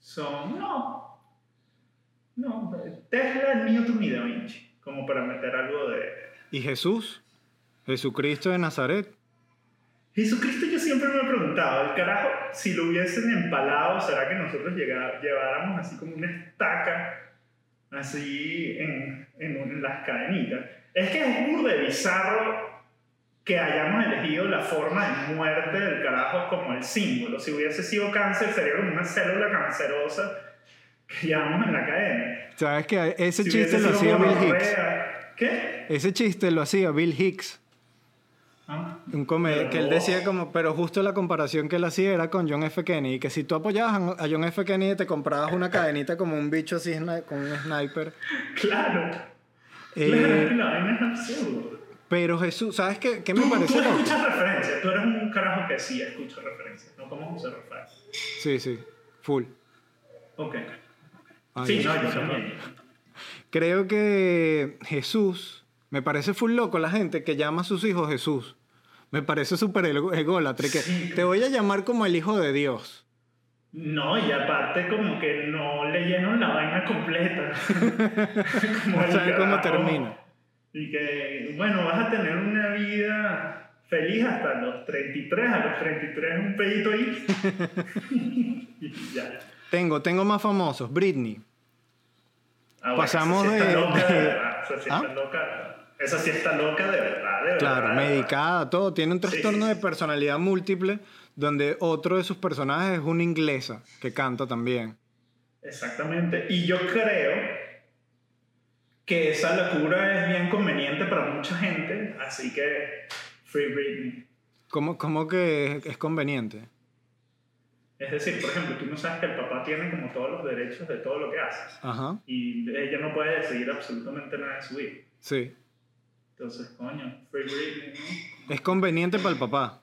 son. No. No. Tesla, Newton y Da Vinci. Como para meter algo de. ¿Y Jesús? Jesucristo de Nazaret. Jesucristo yo siempre me he preguntado, el carajo, si lo hubiesen empalado, ¿será que nosotros llega- lleváramos así como una estaca, así en, en las cadenitas? Es que es burda de bizarro que hayamos elegido la forma de muerte del carajo como el símbolo. Si hubiese sido cáncer, sería como una célula cancerosa <laughs> llevamos en la cadena. ¿Sabes que ese Si chiste lo hacía Bill Hicks? ¿Qué? Ese chiste lo hacía Bill Hicks. Ah. Un comediante que él decía como, pero justo la comparación que él hacía era con John F. Kennedy, que si tú apoyabas a John F. Kennedy te comprabas una cadenita como un bicho así con un sniper. Claro. Eh, Claro, es que la vaina es absurdo. pero Jesús, ¿sabes qué, qué me Tú, parece tú escuchas referencias, tú eres un carajo que sí escucha referencias, no como José Rafael. Sí, sí, full. Ok. Ay, Sí, no, yo también. Creo que Jesús, me parece full loco la gente que llama a sus hijos Jesús. Me parece súper ególatra, que Sí. te voy a llamar como el hijo de Dios. No, y aparte como que no leyeron la vaina completa. <laughs> como No saben cómo termina. Y que, bueno, vas a tener una vida feliz hasta los 33, a los 33 un pedito ahí. <laughs> <laughs> y ya. Tengo, tengo más famosos, Britney. Ah, bueno, Pasamos esa sí está de- loca de- verdad, Esa sí ¿Ah? está loca. Esa sí está loca de verdad, de Claro, verdad. medicada, todo. Tiene un trastorno Sí. de personalidad múltiple donde otro de sus personajes es una inglesa que canta también. Exactamente. Y yo creo que esa locura es bien conveniente para mucha gente, así que Free Britney. ¿Cómo, cómo que es conveniente? Es decir, por ejemplo, tú no sabes que el papá tiene como todos los derechos de todo lo que haces. Ajá. Y ella no puede decidir absolutamente nada de su vida. Sí. Entonces, coño, Free Britney, ¿no? Es conveniente para el papá.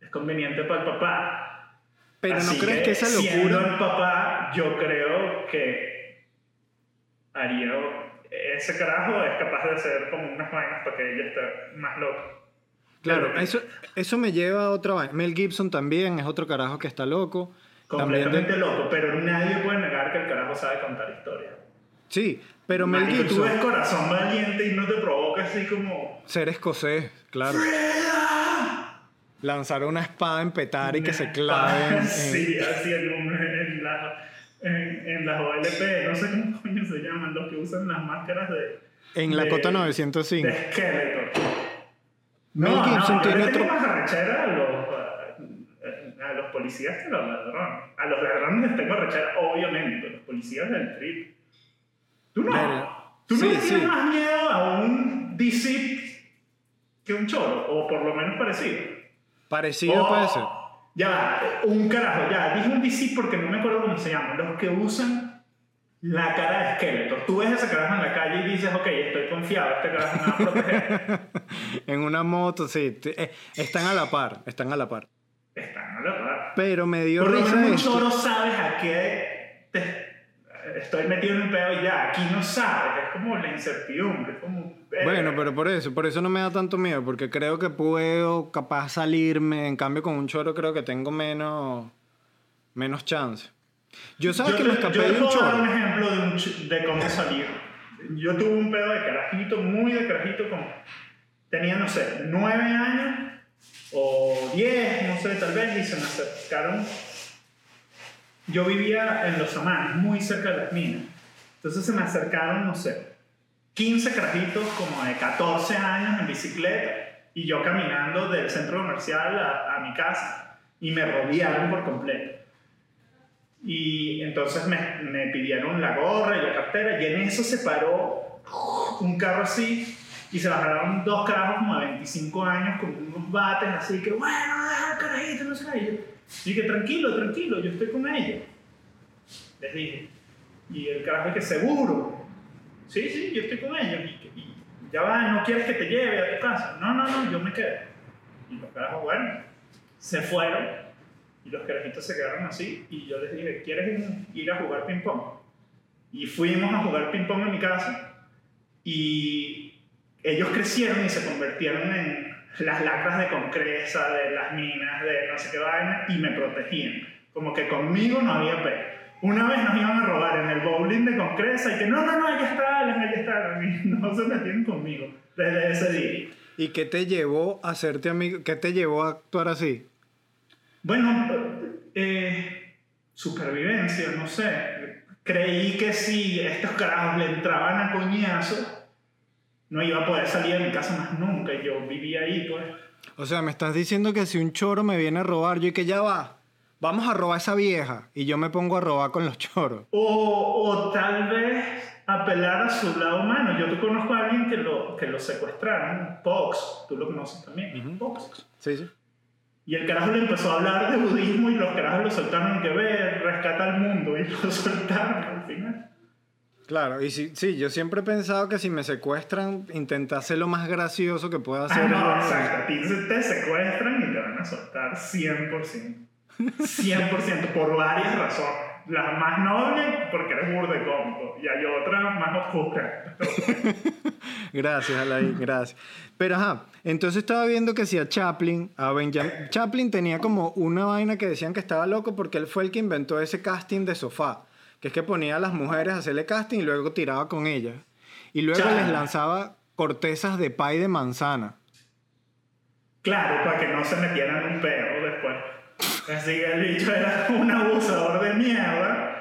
Es conveniente para el papá. Pero Así no crees que, esa Siendo locura... el papá, yo creo que haría. Ese carajo es capaz de hacer como unas vainas para que ella esté más loca. Claro, Pero- eso, eso me lleva a otra vaina. Mel Gibson también es otro carajo que está loco. De- Completamente loco, pero nadie puede negar que el carajo sabe contar historias. Sí, pero Mel Marico, Tú Gibson... ves corazón valiente y no te provoca así como. Ser escocés, claro. Lanzar una espada en petar y que se clave. en- Sí, así en, un- en, la, en, en las OLP, no sé cómo coño se llaman, los que usan las máscaras de. En la de- cota 905. De esqueleto. Mel No, Gibson no, tiene tengo otro- más arrechera a los, a, a los policías que a los ladrones. A los ladrones les tengo arrechera, obviamente, pero los policías del trip. ¿Tú no? ¿Tú no Sí, tienes más miedo a un DC que un choro? O por lo menos parecido. Parecido puede ser. Ya, un carajo, ya. Dije un DC porque no me acuerdo cómo se llama. Los que usan la cara de esqueleto. Tú ves ese carajo en la calle y dices, ok, estoy confiado, este carajo me va a proteger. <laughs> En una moto, sí. eh, están a la par, están a la par. Están a la par. Pero me dio Por risa esto. choro sabes a qué te- estoy metido en un pedo y ya. Aquí no sabes. Es como la incertidumbre. Es como. Bueno, pero por eso, por eso no me da tanto miedo, porque creo que puedo capaz salirme, en cambio con un choro creo que tengo menos, menos chance. Yo sabes yo que me escapé de un dar un ejemplo de, un de cómo salir. Yo tuve un pedo de carajito, muy de carajito, como tenía, no sé, nueve años o diez, no sé, tal vez, y se me acercaron. Yo vivía en Los Amanes, muy cerca de las minas. Entonces se me acercaron, no sé, 15 carajitos como de 14 años en bicicleta y yo caminando del centro comercial a, a mi casa y me rodearon por completo. Y entonces me, me pidieron la gorra y la cartera y en eso se paró un carro así y se bajaron dos carajos como de 25 años con unos bates así que bueno, deja carajito, no sé qué. Y dije, tranquilo, tranquilo, yo estoy con ellos. Les dije. Y el carajo que seguro. Sí, sí, yo estoy con ellos. Y, y ya va, no quieres que te lleve a tu casa. No, no, no, yo me quedo. Y los carajos, bueno, se fueron. Y los carajitos se quedaron así. Y yo les dije, ¿quieres ir a jugar ping-pong? Y fuimos a jugar ping-pong en mi casa. Y ellos crecieron y se convirtieron en las lacras de concresa, de las minas, de no sé qué vaina, y me protegían. Como que conmigo no había pe. Una vez nos iban a robar en el bowling de concresa y que no, no, no, allá está Alan, allá está <laughs> no se metían conmigo desde ese día. ¿Y qué te llevó a hacerte amigo? ¿Qué te llevó a actuar así? Bueno, eh, supervivencia, no sé. Creí que si estos carajos le entraban a coñazo, no iba a poder salir de mi casa más nunca. Y yo vivía ahí, pues. O sea, me estás diciendo que si un choro me viene a robar, yo y que ya va, vamos a robar a esa vieja. Y yo me pongo a robar con los choros. O, o tal vez apelar a su lado humano. Yo tú conozco a alguien que lo, que lo secuestraron, Pox, tú lo conoces también, Pox. Sí, sí. Y el carajo le empezó a hablar de budismo y los carajos lo soltaron que ve, rescata al mundo y lo <laughs> soltaron al final. Claro, y sí, sí, yo siempre he pensado que si me secuestran, intentar hacer lo más gracioso que pueda Ah, hacer. no, es- exacto, a ti te secuestran y te van a soltar 100%. 100% <laughs> por varias razones. Las más nobles porque eres burde cómico y hay otras más oscuras. <laughs> Gracias, Alain, gracias. Pero ajá, entonces estaba viendo que si a Chaplin, a Benjamin. Chaplin tenía como una vaina que decían que estaba loco porque él fue el que inventó ese casting de sofá. Que es que ponía a las mujeres a hacerle casting y luego tiraba con ellas. Y luego les lanzaba cortezas de pay de manzana. Claro, para que no se metieran un peo después. Así que el bicho era <laughs> un abusador de mierda.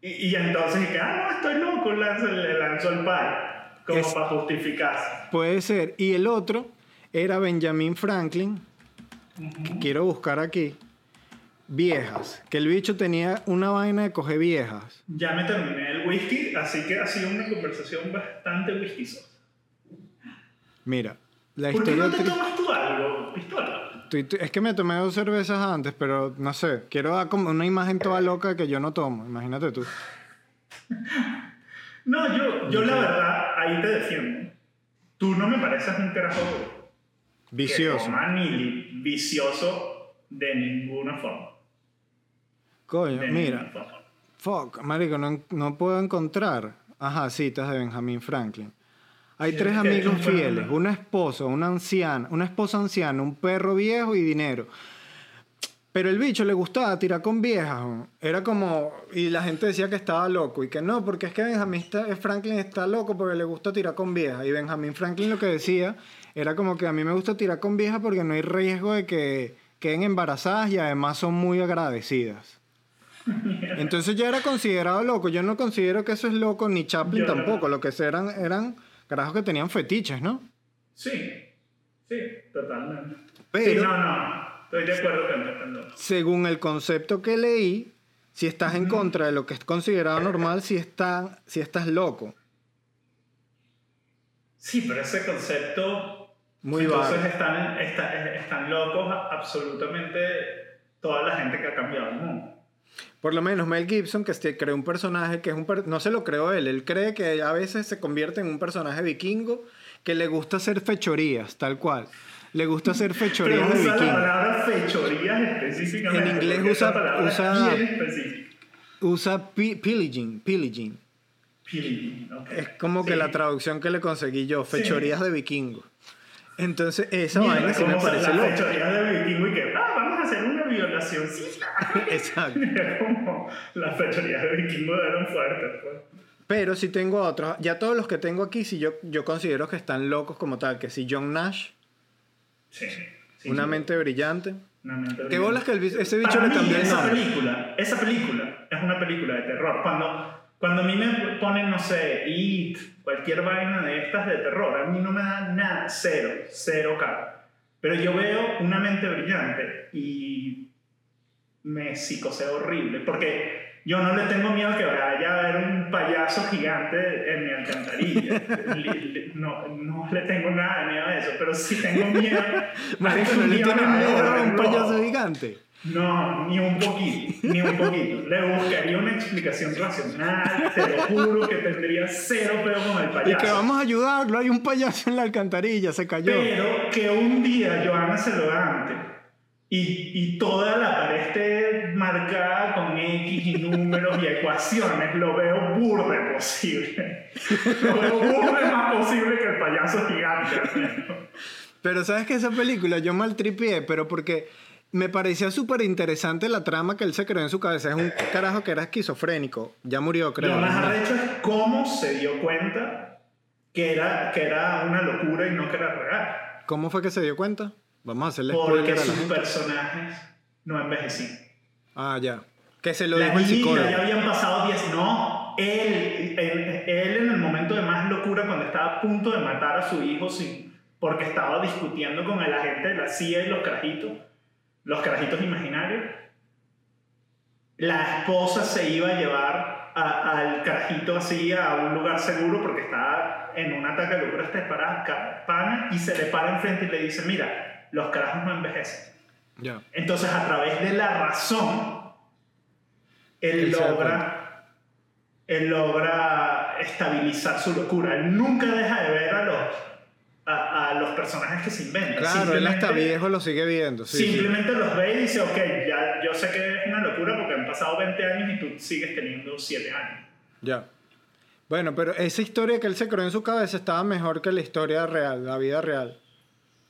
Y, y entonces dije, ah, no, estoy loco, lanzo- le lanzó el pay. Como Es- para justificarse. Puede ser. Y el otro era Benjamin Franklin. que quiero buscar aquí. viejas. Que el bicho tenía una vaina de coger viejas. Ya me terminé el whisky, así que ha sido una conversación bastante whiskysosa. Mira, la ¿Por qué historia... no te tomas? Estoy- Es que me tomé dos cervezas antes, pero no sé. Quiero dar como una imagen toda loca que yo no tomo. Imagínate tú. <laughs> No, yo, yo la verdad, ahí te defiendo. Tú no me pareces un carajo que Vicioso. ni li- vicioso de ninguna forma. Coño, De mira. forma. Fuck, marico, no, no puedo encontrar. Ajá, citas de Benjamin Franklin. Hay tres amigos fieles, una esposa, una anciana, una esposa anciana, un perro viejo y dinero. Pero el bicho le gustaba tirar con viejas. ¿no? Era como... Y la gente decía que estaba loco. Y que no, porque es que Benjamin está- Franklin está loco porque le gusta tirar con viejas. Y Benjamin Franklin lo que decía era como que a mí me gusta tirar con viejas porque no hay riesgo de que queden embarazadas y además son muy agradecidas. Entonces ya era considerado loco. Yo no considero que eso es loco, ni Chaplin Yo tampoco. Lo que eran eran carajos que tenían fetiches, ¿no? Sí, sí, totalmente. Pero- Sí, no, no, estoy de acuerdo con. Según el concepto que leí, si estás en contra de lo que es considerado normal, si, está, si estás loco. Sí, pero ese concepto. Muy Entonces vago. están, está- están locos absolutamente toda la gente que ha cambiado el mundo. Por lo menos Mel Gibson, que este- creó un personaje que es un... per- no se lo creó él, él cree que a veces se convierte en un personaje vikingo que le gusta hacer fechorías, tal cual. Le gusta hacer Pero fechorías de usa la vikingo. palabra fechorías específicamente. En inglés usa- usa-. Usa pi- pillaging, pillaging. Pillaging, ok. Es como que Sí. la traducción que le conseguí yo, Sí. fechorías de vikingo. Entonces, esa vaina sí me parece loca. fechorías de vikingo y Sí, <laughs> Exacto. <laughs> Como las fechorías de vikingo eran fuertes, pues. Pero si tengo otros, ya todos los que tengo aquí, si yo, yo considero que están locos como tal, que si John Nash, Sí. sí, una sí. mente brillante. Una mente ¿Qué brillante. bolas que el ese bicho Para le cambió esa nombre? película, esa película es una película de terror. Cuando, cuando a mí me ponen, no sé, It, cualquier vaina de estas de terror, a mí no me da nada, cero, cero cara. Pero yo veo una mente brillante y me psicoseo horrible, porque yo no le tengo miedo que vaya a haber un payaso gigante en mi alcantarilla. <laughs> Li- li- no, no le tengo nada de miedo a eso, pero sí tengo miedo. <laughs> Marico, ¿no le tienes miedo a un payaso gigante? No, ni un poquito, ni un poquito. Le buscaría una explicación racional, te lo juro que tendría cero pedo con el Y payaso. que vamos a ayudarlo, hay un payaso en la alcantarilla, se cayó. Pero que un día Joana se levante y, y toda la pared esté marcada con X y números y ecuaciones, lo veo burde posible. Lo veo burde más posible que el payaso gigante. Pero sabes que esa película yo maltripié, pero porque me parecía súper interesante la trama que él se creó en su cabeza. Es un carajo que era esquizofrénico. Ya murió, creo. Lo más arrecho es cómo se dio cuenta que era, que era una locura y no que era real. ¿Cómo fue que se dio cuenta? Vamos a hacerle Porque a sus personajes no envejecían. Ah, ya. Que se lo La dijo el psicólogo. ya habían pasado 10, no, él, él, él en el momento de más locura, cuando estaba a punto de matar a su hijo sin, porque estaba discutiendo con el agente de la CIA y los carajitos, los carajitos imaginarios, la esposa se iba a llevar a- al carajito así a un lugar seguro porque estaba en un ataque de locura este para ca- pana y se le para enfrente y le dice, mira, los carajos no envejecen. Ya. Entonces, a través de la razón, él logra, él logra estabilizar su locura. Él nunca deja de ver a los, a, a los personajes que se inventan. Claro, él hasta viejo lo sigue viendo. Sí, sí. simplemente los ve y dice, ok, ya, yo sé que es una locura porque han pasado 20 años y tú sigues teniendo 7 años. Ya. Bueno, pero esa historia que él se creó en su cabeza estaba mejor que la historia real, la vida real.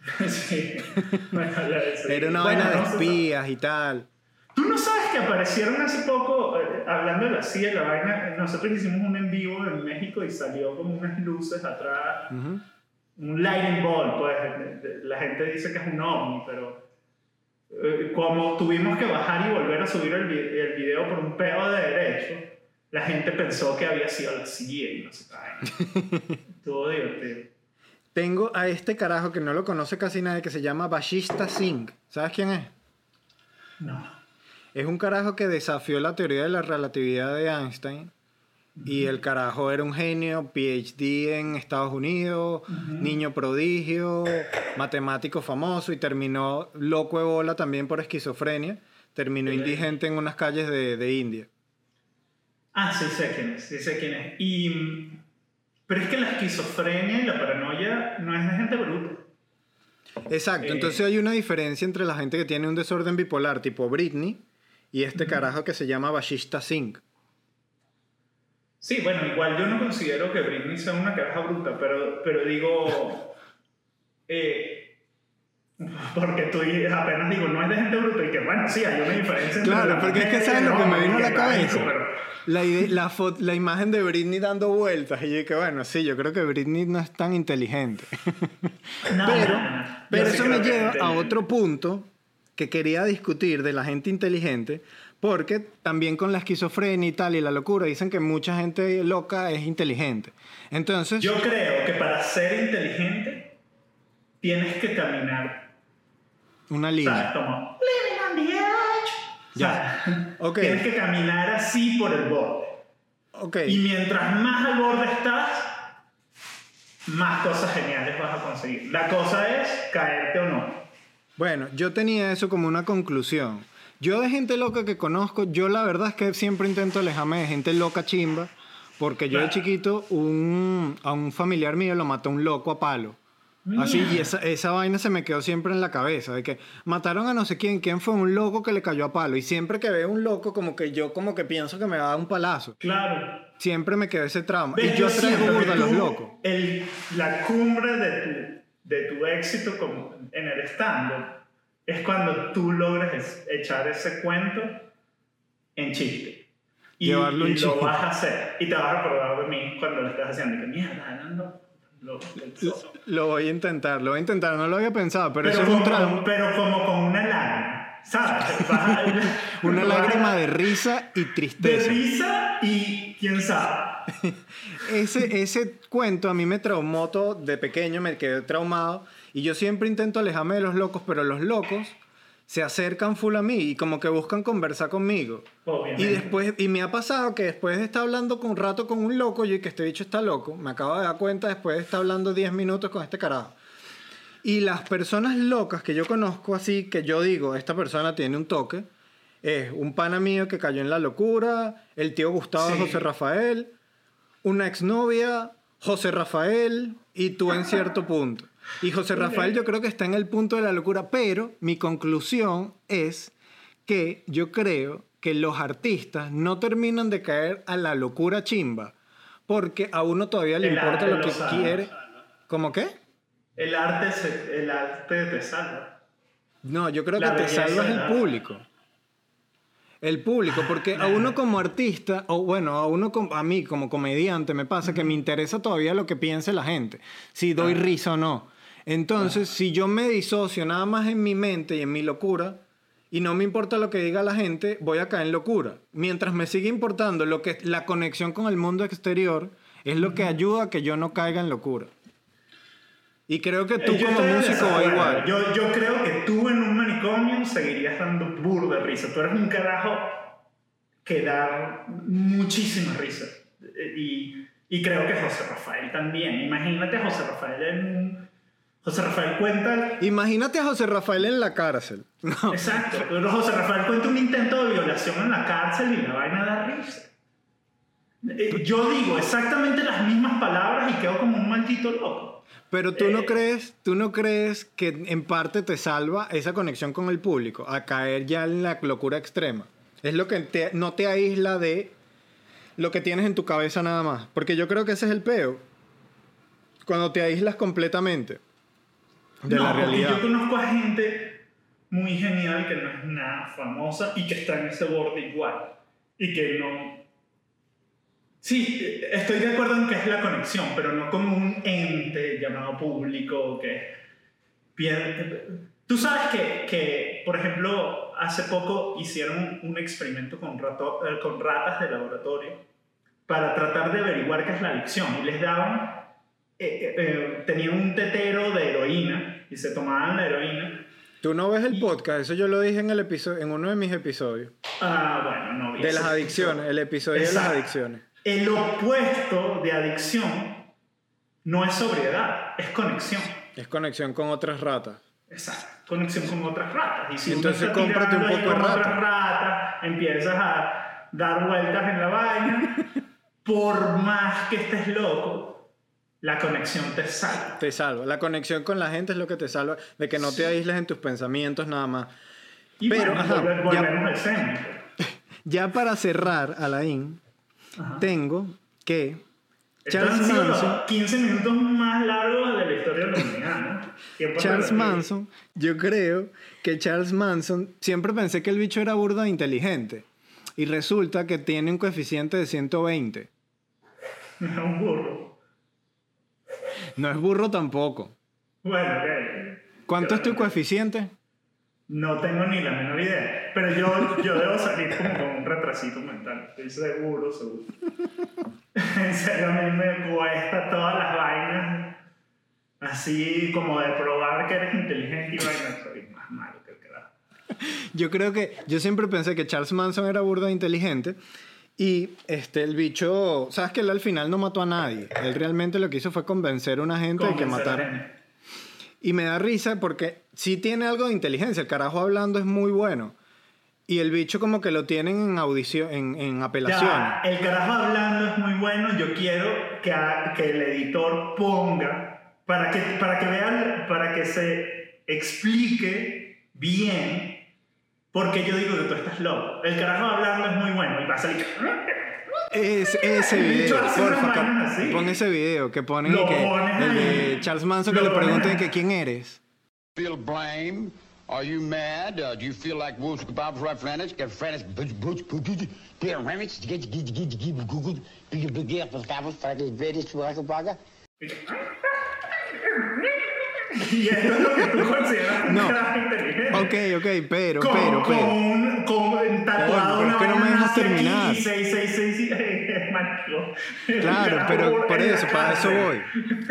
<laughs> sí. Bueno, ya, sí. Era una Bueno, vaina de no espías y tal. Tú no sabes que aparecieron hace poco, eh, hablando de la CIA, la vaina, nosotros hicimos un en vivo en México y salió como unas luces atrás, Ujú. un lightning ball, pues la gente dice que es un ovni, pero eh, como tuvimos que bajar y volver a subir el, el video por un pedo de derecho, la gente pensó que había sido la CIA y no sé. <laughs> Estuvo divertido. Tengo a este carajo que no lo conoce casi nadie que se llama Bashista Singh. ¿Sabes quién es? No. Es un carajo que desafió la teoría de la relatividad de Einstein. Y el carajo era un genio, PhD en Estados Unidos, niño prodigio, matemático famoso y terminó loco de bola también por esquizofrenia. Terminó indigente en unas calles de, de India. Ah, sí sé quién es, sí sé quién es. Y, pero es que la esquizofrenia y la paranoia no es de gente bruta. Exacto, Eh. entonces hay una diferencia entre la gente que tiene un desorden bipolar tipo Britney y este carajo que se llama Bashista Singh. Sí, bueno, igual yo no considero que Britney sea una caraja bruta, pero, pero digo... <laughs> eh, porque tú apenas digo, no es de gente bruta y que bueno, sí, hay una diferencia. entre Claro, la porque es que sabes lo que me vino a la cabeza. La, la, imagen de Britney dando vueltas y yo que bueno, sí, yo creo que Britney no es tan inteligente. <laughs> No, pero no, no. Yo pero sí eso me lleva a otro punto que quería discutir de la gente inteligente, porque también con la esquizofrenia y tal y la locura dicen que mucha gente loca es inteligente. Entonces, Yo creo que para ser inteligente tienes que caminar una O línea. sea, como living <laughs> on the edge. O sea, Ok. tienes que caminar así por el borde. Ok. Y mientras más al borde estás, más cosas geniales vas a conseguir. La cosa es caerte o no. Bueno, yo tenía eso como una conclusión. Yo de gente loca que conozco, yo la verdad es que siempre intento alejarme de gente loca chimba, porque yo de Claro. chiquito un, a un familiar mío lo mató un loco a palo. Así, y esa, esa vaina se me quedó siempre en la cabeza, de que mataron a no sé quién, quién fue un loco que le cayó a palo. Y siempre que veo un loco, como que yo como que pienso que me va a dar un palazo. Claro. Siempre me quedó ese trauma. Y yo traigo burda a los locos. el- la cumbre de tu, de tu éxito como en el stand es cuando tú logras es- echar ese cuento en chiste. Y, Llevarlo en y lo chiste. vas a hacer. Y te vas a acordar de mí cuando lo estás haciendo. Y que mierda, no, no. Lo, voy a intentar, lo voy a intentar. No lo había pensado, pero, pero, eso es un pero como con una lágrima. ¿Sabes? <laughs> A- Una lágrima de risa y de tristeza. risa y quién sabe. <laughs> Ese, ese cuento a mí me traumó todo de pequeño, me quedé traumado. Y yo siempre intento alejarme de los locos, pero los locos se acercan full a mí y como que buscan conversar conmigo. Obviamente. Y después, y me ha pasado que después de estar hablando con un rato con un loco, yo y que este bicho está loco, me acabo de dar cuenta después de estar hablando 10 minutos con este carajo. Y las personas locas que yo conozco así, que yo digo, esta persona tiene un toque, es un pana mío que cayó en la locura, el tío Gustavo Sí. José Rafael, una exnovia, José Rafael y tú en cierto punto. Y José Rafael yo creo que está en el punto de la locura, pero mi conclusión es que yo creo que los artistas no terminan de caer a la locura chimba, porque a uno todavía le El importa lo que quiere. ¿Cómo qué? El arte, se- el arte te salva. No, yo creo La que te salvas de el público. El público, porque a uno como artista, o bueno, a uno como- a mí como comediante me pasa que me interesa todavía lo que piense la gente, si doy risa o no. Entonces, si yo me disocio nada más en mi mente y en mi locura, y no me importa lo que diga la gente, voy a caer en locura. Mientras me sigue importando lo que la conexión con el mundo exterior es lo que ayuda a que yo no caiga en locura. Y creo que tú Eh, como músico va igual. Yo, yo creo que tú en un manicomio seguirías dando burda risa. Tú eres un carajo que da muchísima risa. Eh, Y, y creo que José Rafael también. Imagínate a José Rafael en un... José Rafael cuenta... Imagínate a José Rafael en la cárcel. <laughs> No. Exacto. Pero José Rafael cuenta un intento de violación en la cárcel y la vaina da risa. Eh, Yo digo exactamente las mismas palabras y quedo como un maldito loco. Pero tú no Eh. crees, tú no crees que en parte te salva esa conexión con el público a caer ya en la locura extrema. Es lo que te- no te aísla de lo que tienes en tu cabeza nada más. Porque yo creo que ese es el peo. Cuando te aíslas completamente de no, la porque realidad. yo conozco a gente muy genial que no es nada famosa y que está en ese borde igual. Y que no... Sí, estoy de acuerdo en que es la conexión, pero no como un ente llamado público que... pien- Tú sabes que, que, por ejemplo, hace poco hicieron un experimento con, rato- eh, con ratas de laboratorio para tratar de averiguar qué es la adicción y les daban eh, eh, eh, tenían un tetero de heroína y se tomaban la heroína Tú no ves el podcast, eso yo lo dije en, el episodio, en uno de mis episodios. Ah, bueno, no vi De las adicciones, el episodio de las Exacto. adicciones. El opuesto de adicción no es sobriedad, es conexión. Es conexión con otras ratas. Exacto, conexión con otras ratas. Y si Entonces, uno está un poco de con rata. ratas, empiezas a dar vueltas en la vaina, <laughs> por más que estés loco, la conexión te salva. Te salva. La conexión con la gente es lo que te salva de que no te aísles en tus pensamientos nada más. Y Pero, bueno, ajá, volve- ya- volvemos al. <laughs> Ya para cerrar, Alain, Ajá. tengo que Charles Manson, los 15 minutos más largos de la historia de la humanidad, ¿no? Charles. Manson, yo creo que Charles Manson, siempre pensé que el bicho era burdo e inteligente. Y resulta que tiene un coeficiente de 120. <laughs> un burro. No es burro tampoco. Bueno, ok. ¿Cuánto es tu coeficiente? No tengo ni la menor idea. Pero yo, yo debo salir como con un retrasito mental. Estoy seguro, seguro. <laughs> en serio, a mí me cuesta todas las vainas. Así como de probar que eres inteligente y vaina. Soy más malo que el carajo. Yo creo que yo siempre pensé que Charles Manson era burdo e inteligente y este el bicho, sabes que él al final no mató a nadie. Él realmente lo que hizo fue convencer a una gente de que matara. Y me da risa porque sí tiene algo de inteligencia. El carajo hablando es muy bueno. Y el bicho como que lo tienen en audición, en, en Ya, apelaciones. va, el carajo hablando es muy bueno. Yo quiero que, que el editor ponga para que, para que vean, para que se explique bien por qué yo digo que tú estás loco. El carajo hablando es muy bueno y va a salir. Es, ese video, porfa, pon ese video que ponen y que, el de. Charles Manson que le pregunten que quién eres. feel blame? Are you mad? Uh, do you feel like Wolves right French? Get French, get Remix, get, get, get, get, Google. <laughs> Y esto es lo que tú consideras No. inteligente. Ok, ok, pero, con, pero, con pero. un con tatuado una es que no me dejas terminar. y 666 es marico. El Claro, <laughs> pero por eso, para eso voy.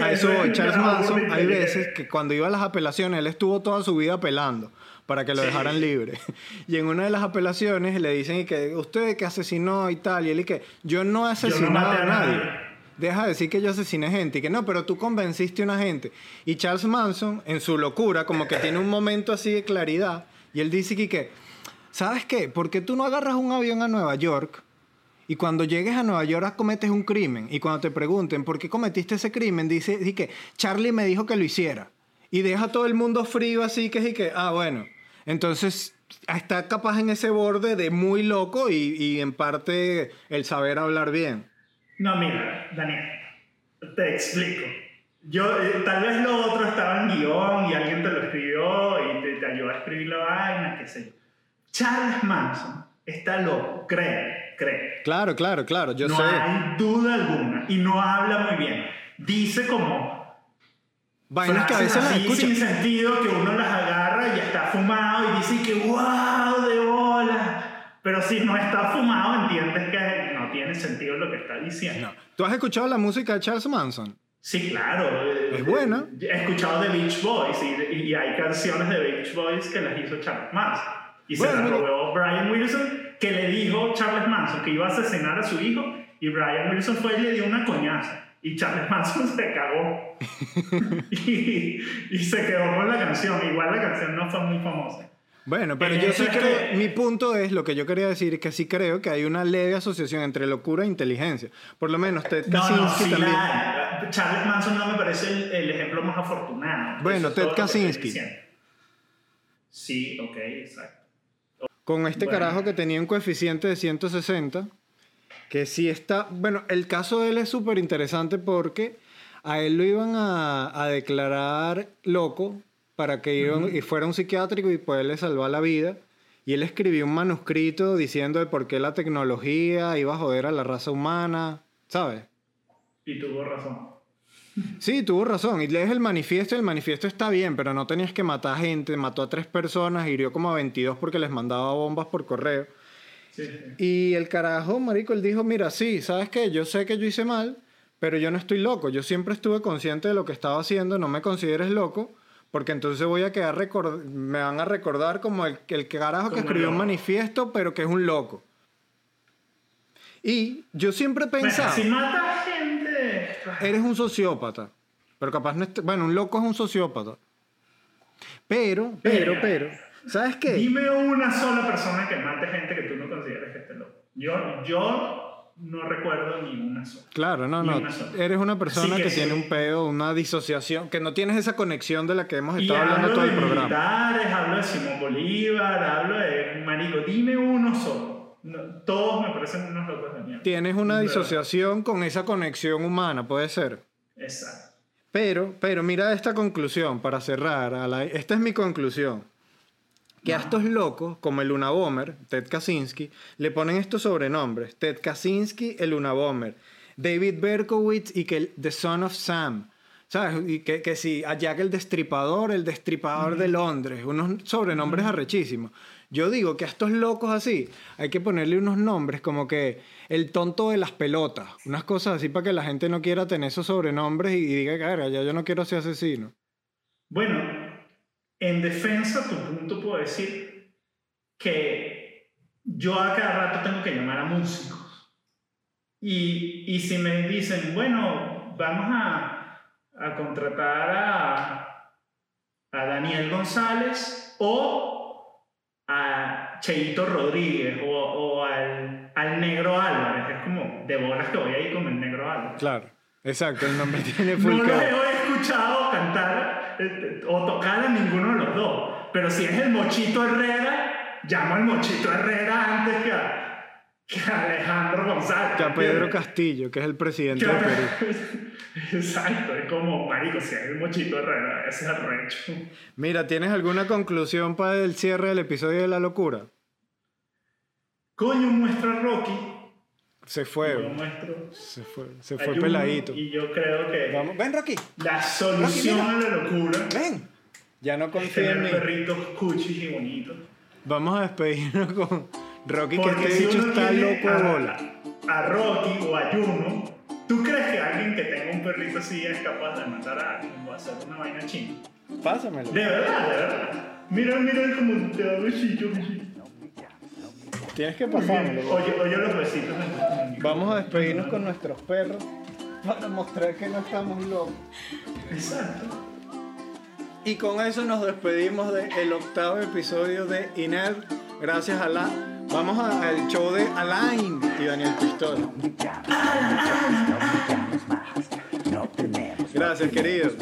A eso voy. Charles <laughs> Manson, hay veces que cuando iba a las apelaciones, él estuvo toda su vida apelando para que lo Sí. dejaran libre. Y en una de las apelaciones le dicen y que usted que asesinó y tal, y él y que yo no he asesinado maté a a nadie. nadie. Deja de decir que yo asesiné gente y que no, pero tú convenciste a una gente. Y Charles Manson, en su locura, como que tiene un momento así de claridad, y él dice que, ¿sabes qué? ¿Por qué tú no agarras un avión a Nueva York y cuando llegues a Nueva York cometes un crimen y cuando te pregunten por qué cometiste ese crimen, dice di que Charlie me dijo que lo hiciera. Y deja todo el mundo frío así que es que, ah, bueno. Entonces está capaz en ese borde de muy loco y en parte el saber hablar bien. No, mira, Daniel, te explico. Yo, eh, tal vez lo otro estaba en guion y alguien te lo escribió y te, te ayudó a escribir la vaina, qué sé yo. Charles Manson está loco, cree, cree. Claro, claro, claro, yo no sé. hay duda alguna y no habla muy bien. Dice como Vainas que a veces las así escuchas. sin sentido que uno las agarra y ya está fumado y dice que wow de bola. Pero si no está fumado entiendes que no tiene sentido lo que está diciendo. No. ¿Tú has escuchado la música de Charles Manson? Sí, claro. eh, Es buena. He escuchado de Beach Boys y, y hay canciones de Beach Boys que las hizo Charles Manson. Y se Bueno, las mira. robó Brian Wilson, que le dijo Charles Manson que iba a asesinar a su hijo y Brian Wilson fue y le dio una coñaza. Y Charles <laughs> Manson se cagó. <laughs> y, y se quedó con la canción. Igual la canción no fue muy famosa. Bueno, pero En yo sí creo, mi punto es, lo que yo quería decir es que sí creo que hay una leve asociación entre locura e inteligencia. Por lo menos Ted No, no, Kaczynski sí también. la. Charles Manson no me parece el, el ejemplo más afortunado. Bueno, Ted Kaczynski. Sí, ok, exacto. Con este Bueno. carajo que tenía un coeficiente de 160, que sí está... Bueno, el caso de él es súper interesante porque a él lo iban a, a declarar loco para que iban, y fuera un psiquiátrico y poderle salvar la vida. Y él escribió un manuscrito diciendo de por qué la tecnología iba a joder a la raza humana, ¿sabes? Y tuvo razón. Sí, tuvo razón. Y lees el manifiesto y el manifiesto está bien, pero no tenías que matar gente. Mató a tres personas, hirió como a 22 porque les mandaba bombas por correo. Sí, sí. Y el carajo, marico, él dijo, mira, sí, ¿sabes qué? Yo sé que yo hice mal, pero yo no estoy loco. Yo siempre estuve consciente de lo que estaba haciendo, no me consideres loco, Porque entonces voy a quedar record- me van a recordar como el, el carajo que escribió un manifiesto, pero que es un loco. Y yo siempre he pensado, si mata gente. eres un sociópata. Pero capaz no est- Bueno, un loco es un sociópata. Pero, pero, pero. ¿Sabes qué? Dime una sola persona que mate gente que tú no consideres que esté loco. Yo, yo no recuerdo ni una sola. Claro, no, no. Eres una persona que, que tiene un pedo, una disociación, que no tienes esa conexión de la que hemos Y estado hablando hablo todo de el programa. militares, hablo de Simón Bolívar, hablo de Marico. Dime uno solo. No, todos me parecen unos locos de mierda. Tienes una De disociación con esa conexión humana, puede ser. Exacto. Pero, pero mira esta conclusión para cerrar. a la- esta es mi conclusión. Que a estos locos, como el Unabomber, Ted Kaczynski, le ponen estos sobrenombres. Ted Kaczynski, el Unabomber. David Berkowitz y que el The Son of Sam. ¿Sabes? Y que, que si a Jack el Destripador, el Destripador de Londres. Unos sobrenombres arrechísimos. Yo digo que a estos locos así hay que ponerle unos nombres como que el tonto de las pelotas. Unas cosas así para que la gente no quiera tener esos sobrenombres y, y diga, cara, ya yo no quiero ser asesino. Bueno, en defensa tu punto puedo decir que yo a cada rato tengo que llamar a músicos. Y, y si me dicen, bueno, vamos a, a contratar a, a Daniel González o a Cheito Rodríguez o, o al, al Negro Álvarez, es como de bolas que voy a ir con el Negro Álvarez. Claro, exacto, el nombre <laughs> tiene full No escuchado cantar eh, o tocar a ninguno de los dos. Pero si es el Mochito Herrera, llamo al Mochito Herrera antes que a, que a Alejandro González. Que a Pedro. Castillo, que es el presidente de Perú. <laughs> Exacto, es como, marico, si es el Mochito Herrera, ese es arrecho. Mira, ¿tienes alguna conclusión para el cierre del episodio de la locura? Coño, muestra Rocky. Se fue, se fue, se fue peladito. Y yo creo que Vamos, ven Rocky, la solución Rocky, a la locura ven. Ya no es confía en mí. perritos cuchis y bonitos. Vamos a despedirnos con Rocky, que Porque este si bicho está loco a, bola. a Rocky o a Juno, ¿tú crees que alguien que tenga un perrito así es capaz de matar a alguien o hacer una vaina china? Pásamelo. De verdad, de verdad. Mira, mira cómo te da besito, besito. Tienes que pasármelo. Oye, oye los besitos. Vamos a despedirnos con nuestros perros para mostrar que no estamos locos. Exacto. Y con eso nos despedimos del octavo episodio de Inert. Gracias a la. Vamos a- al show de Alain y Daniel Pistola. Gracias, queridos.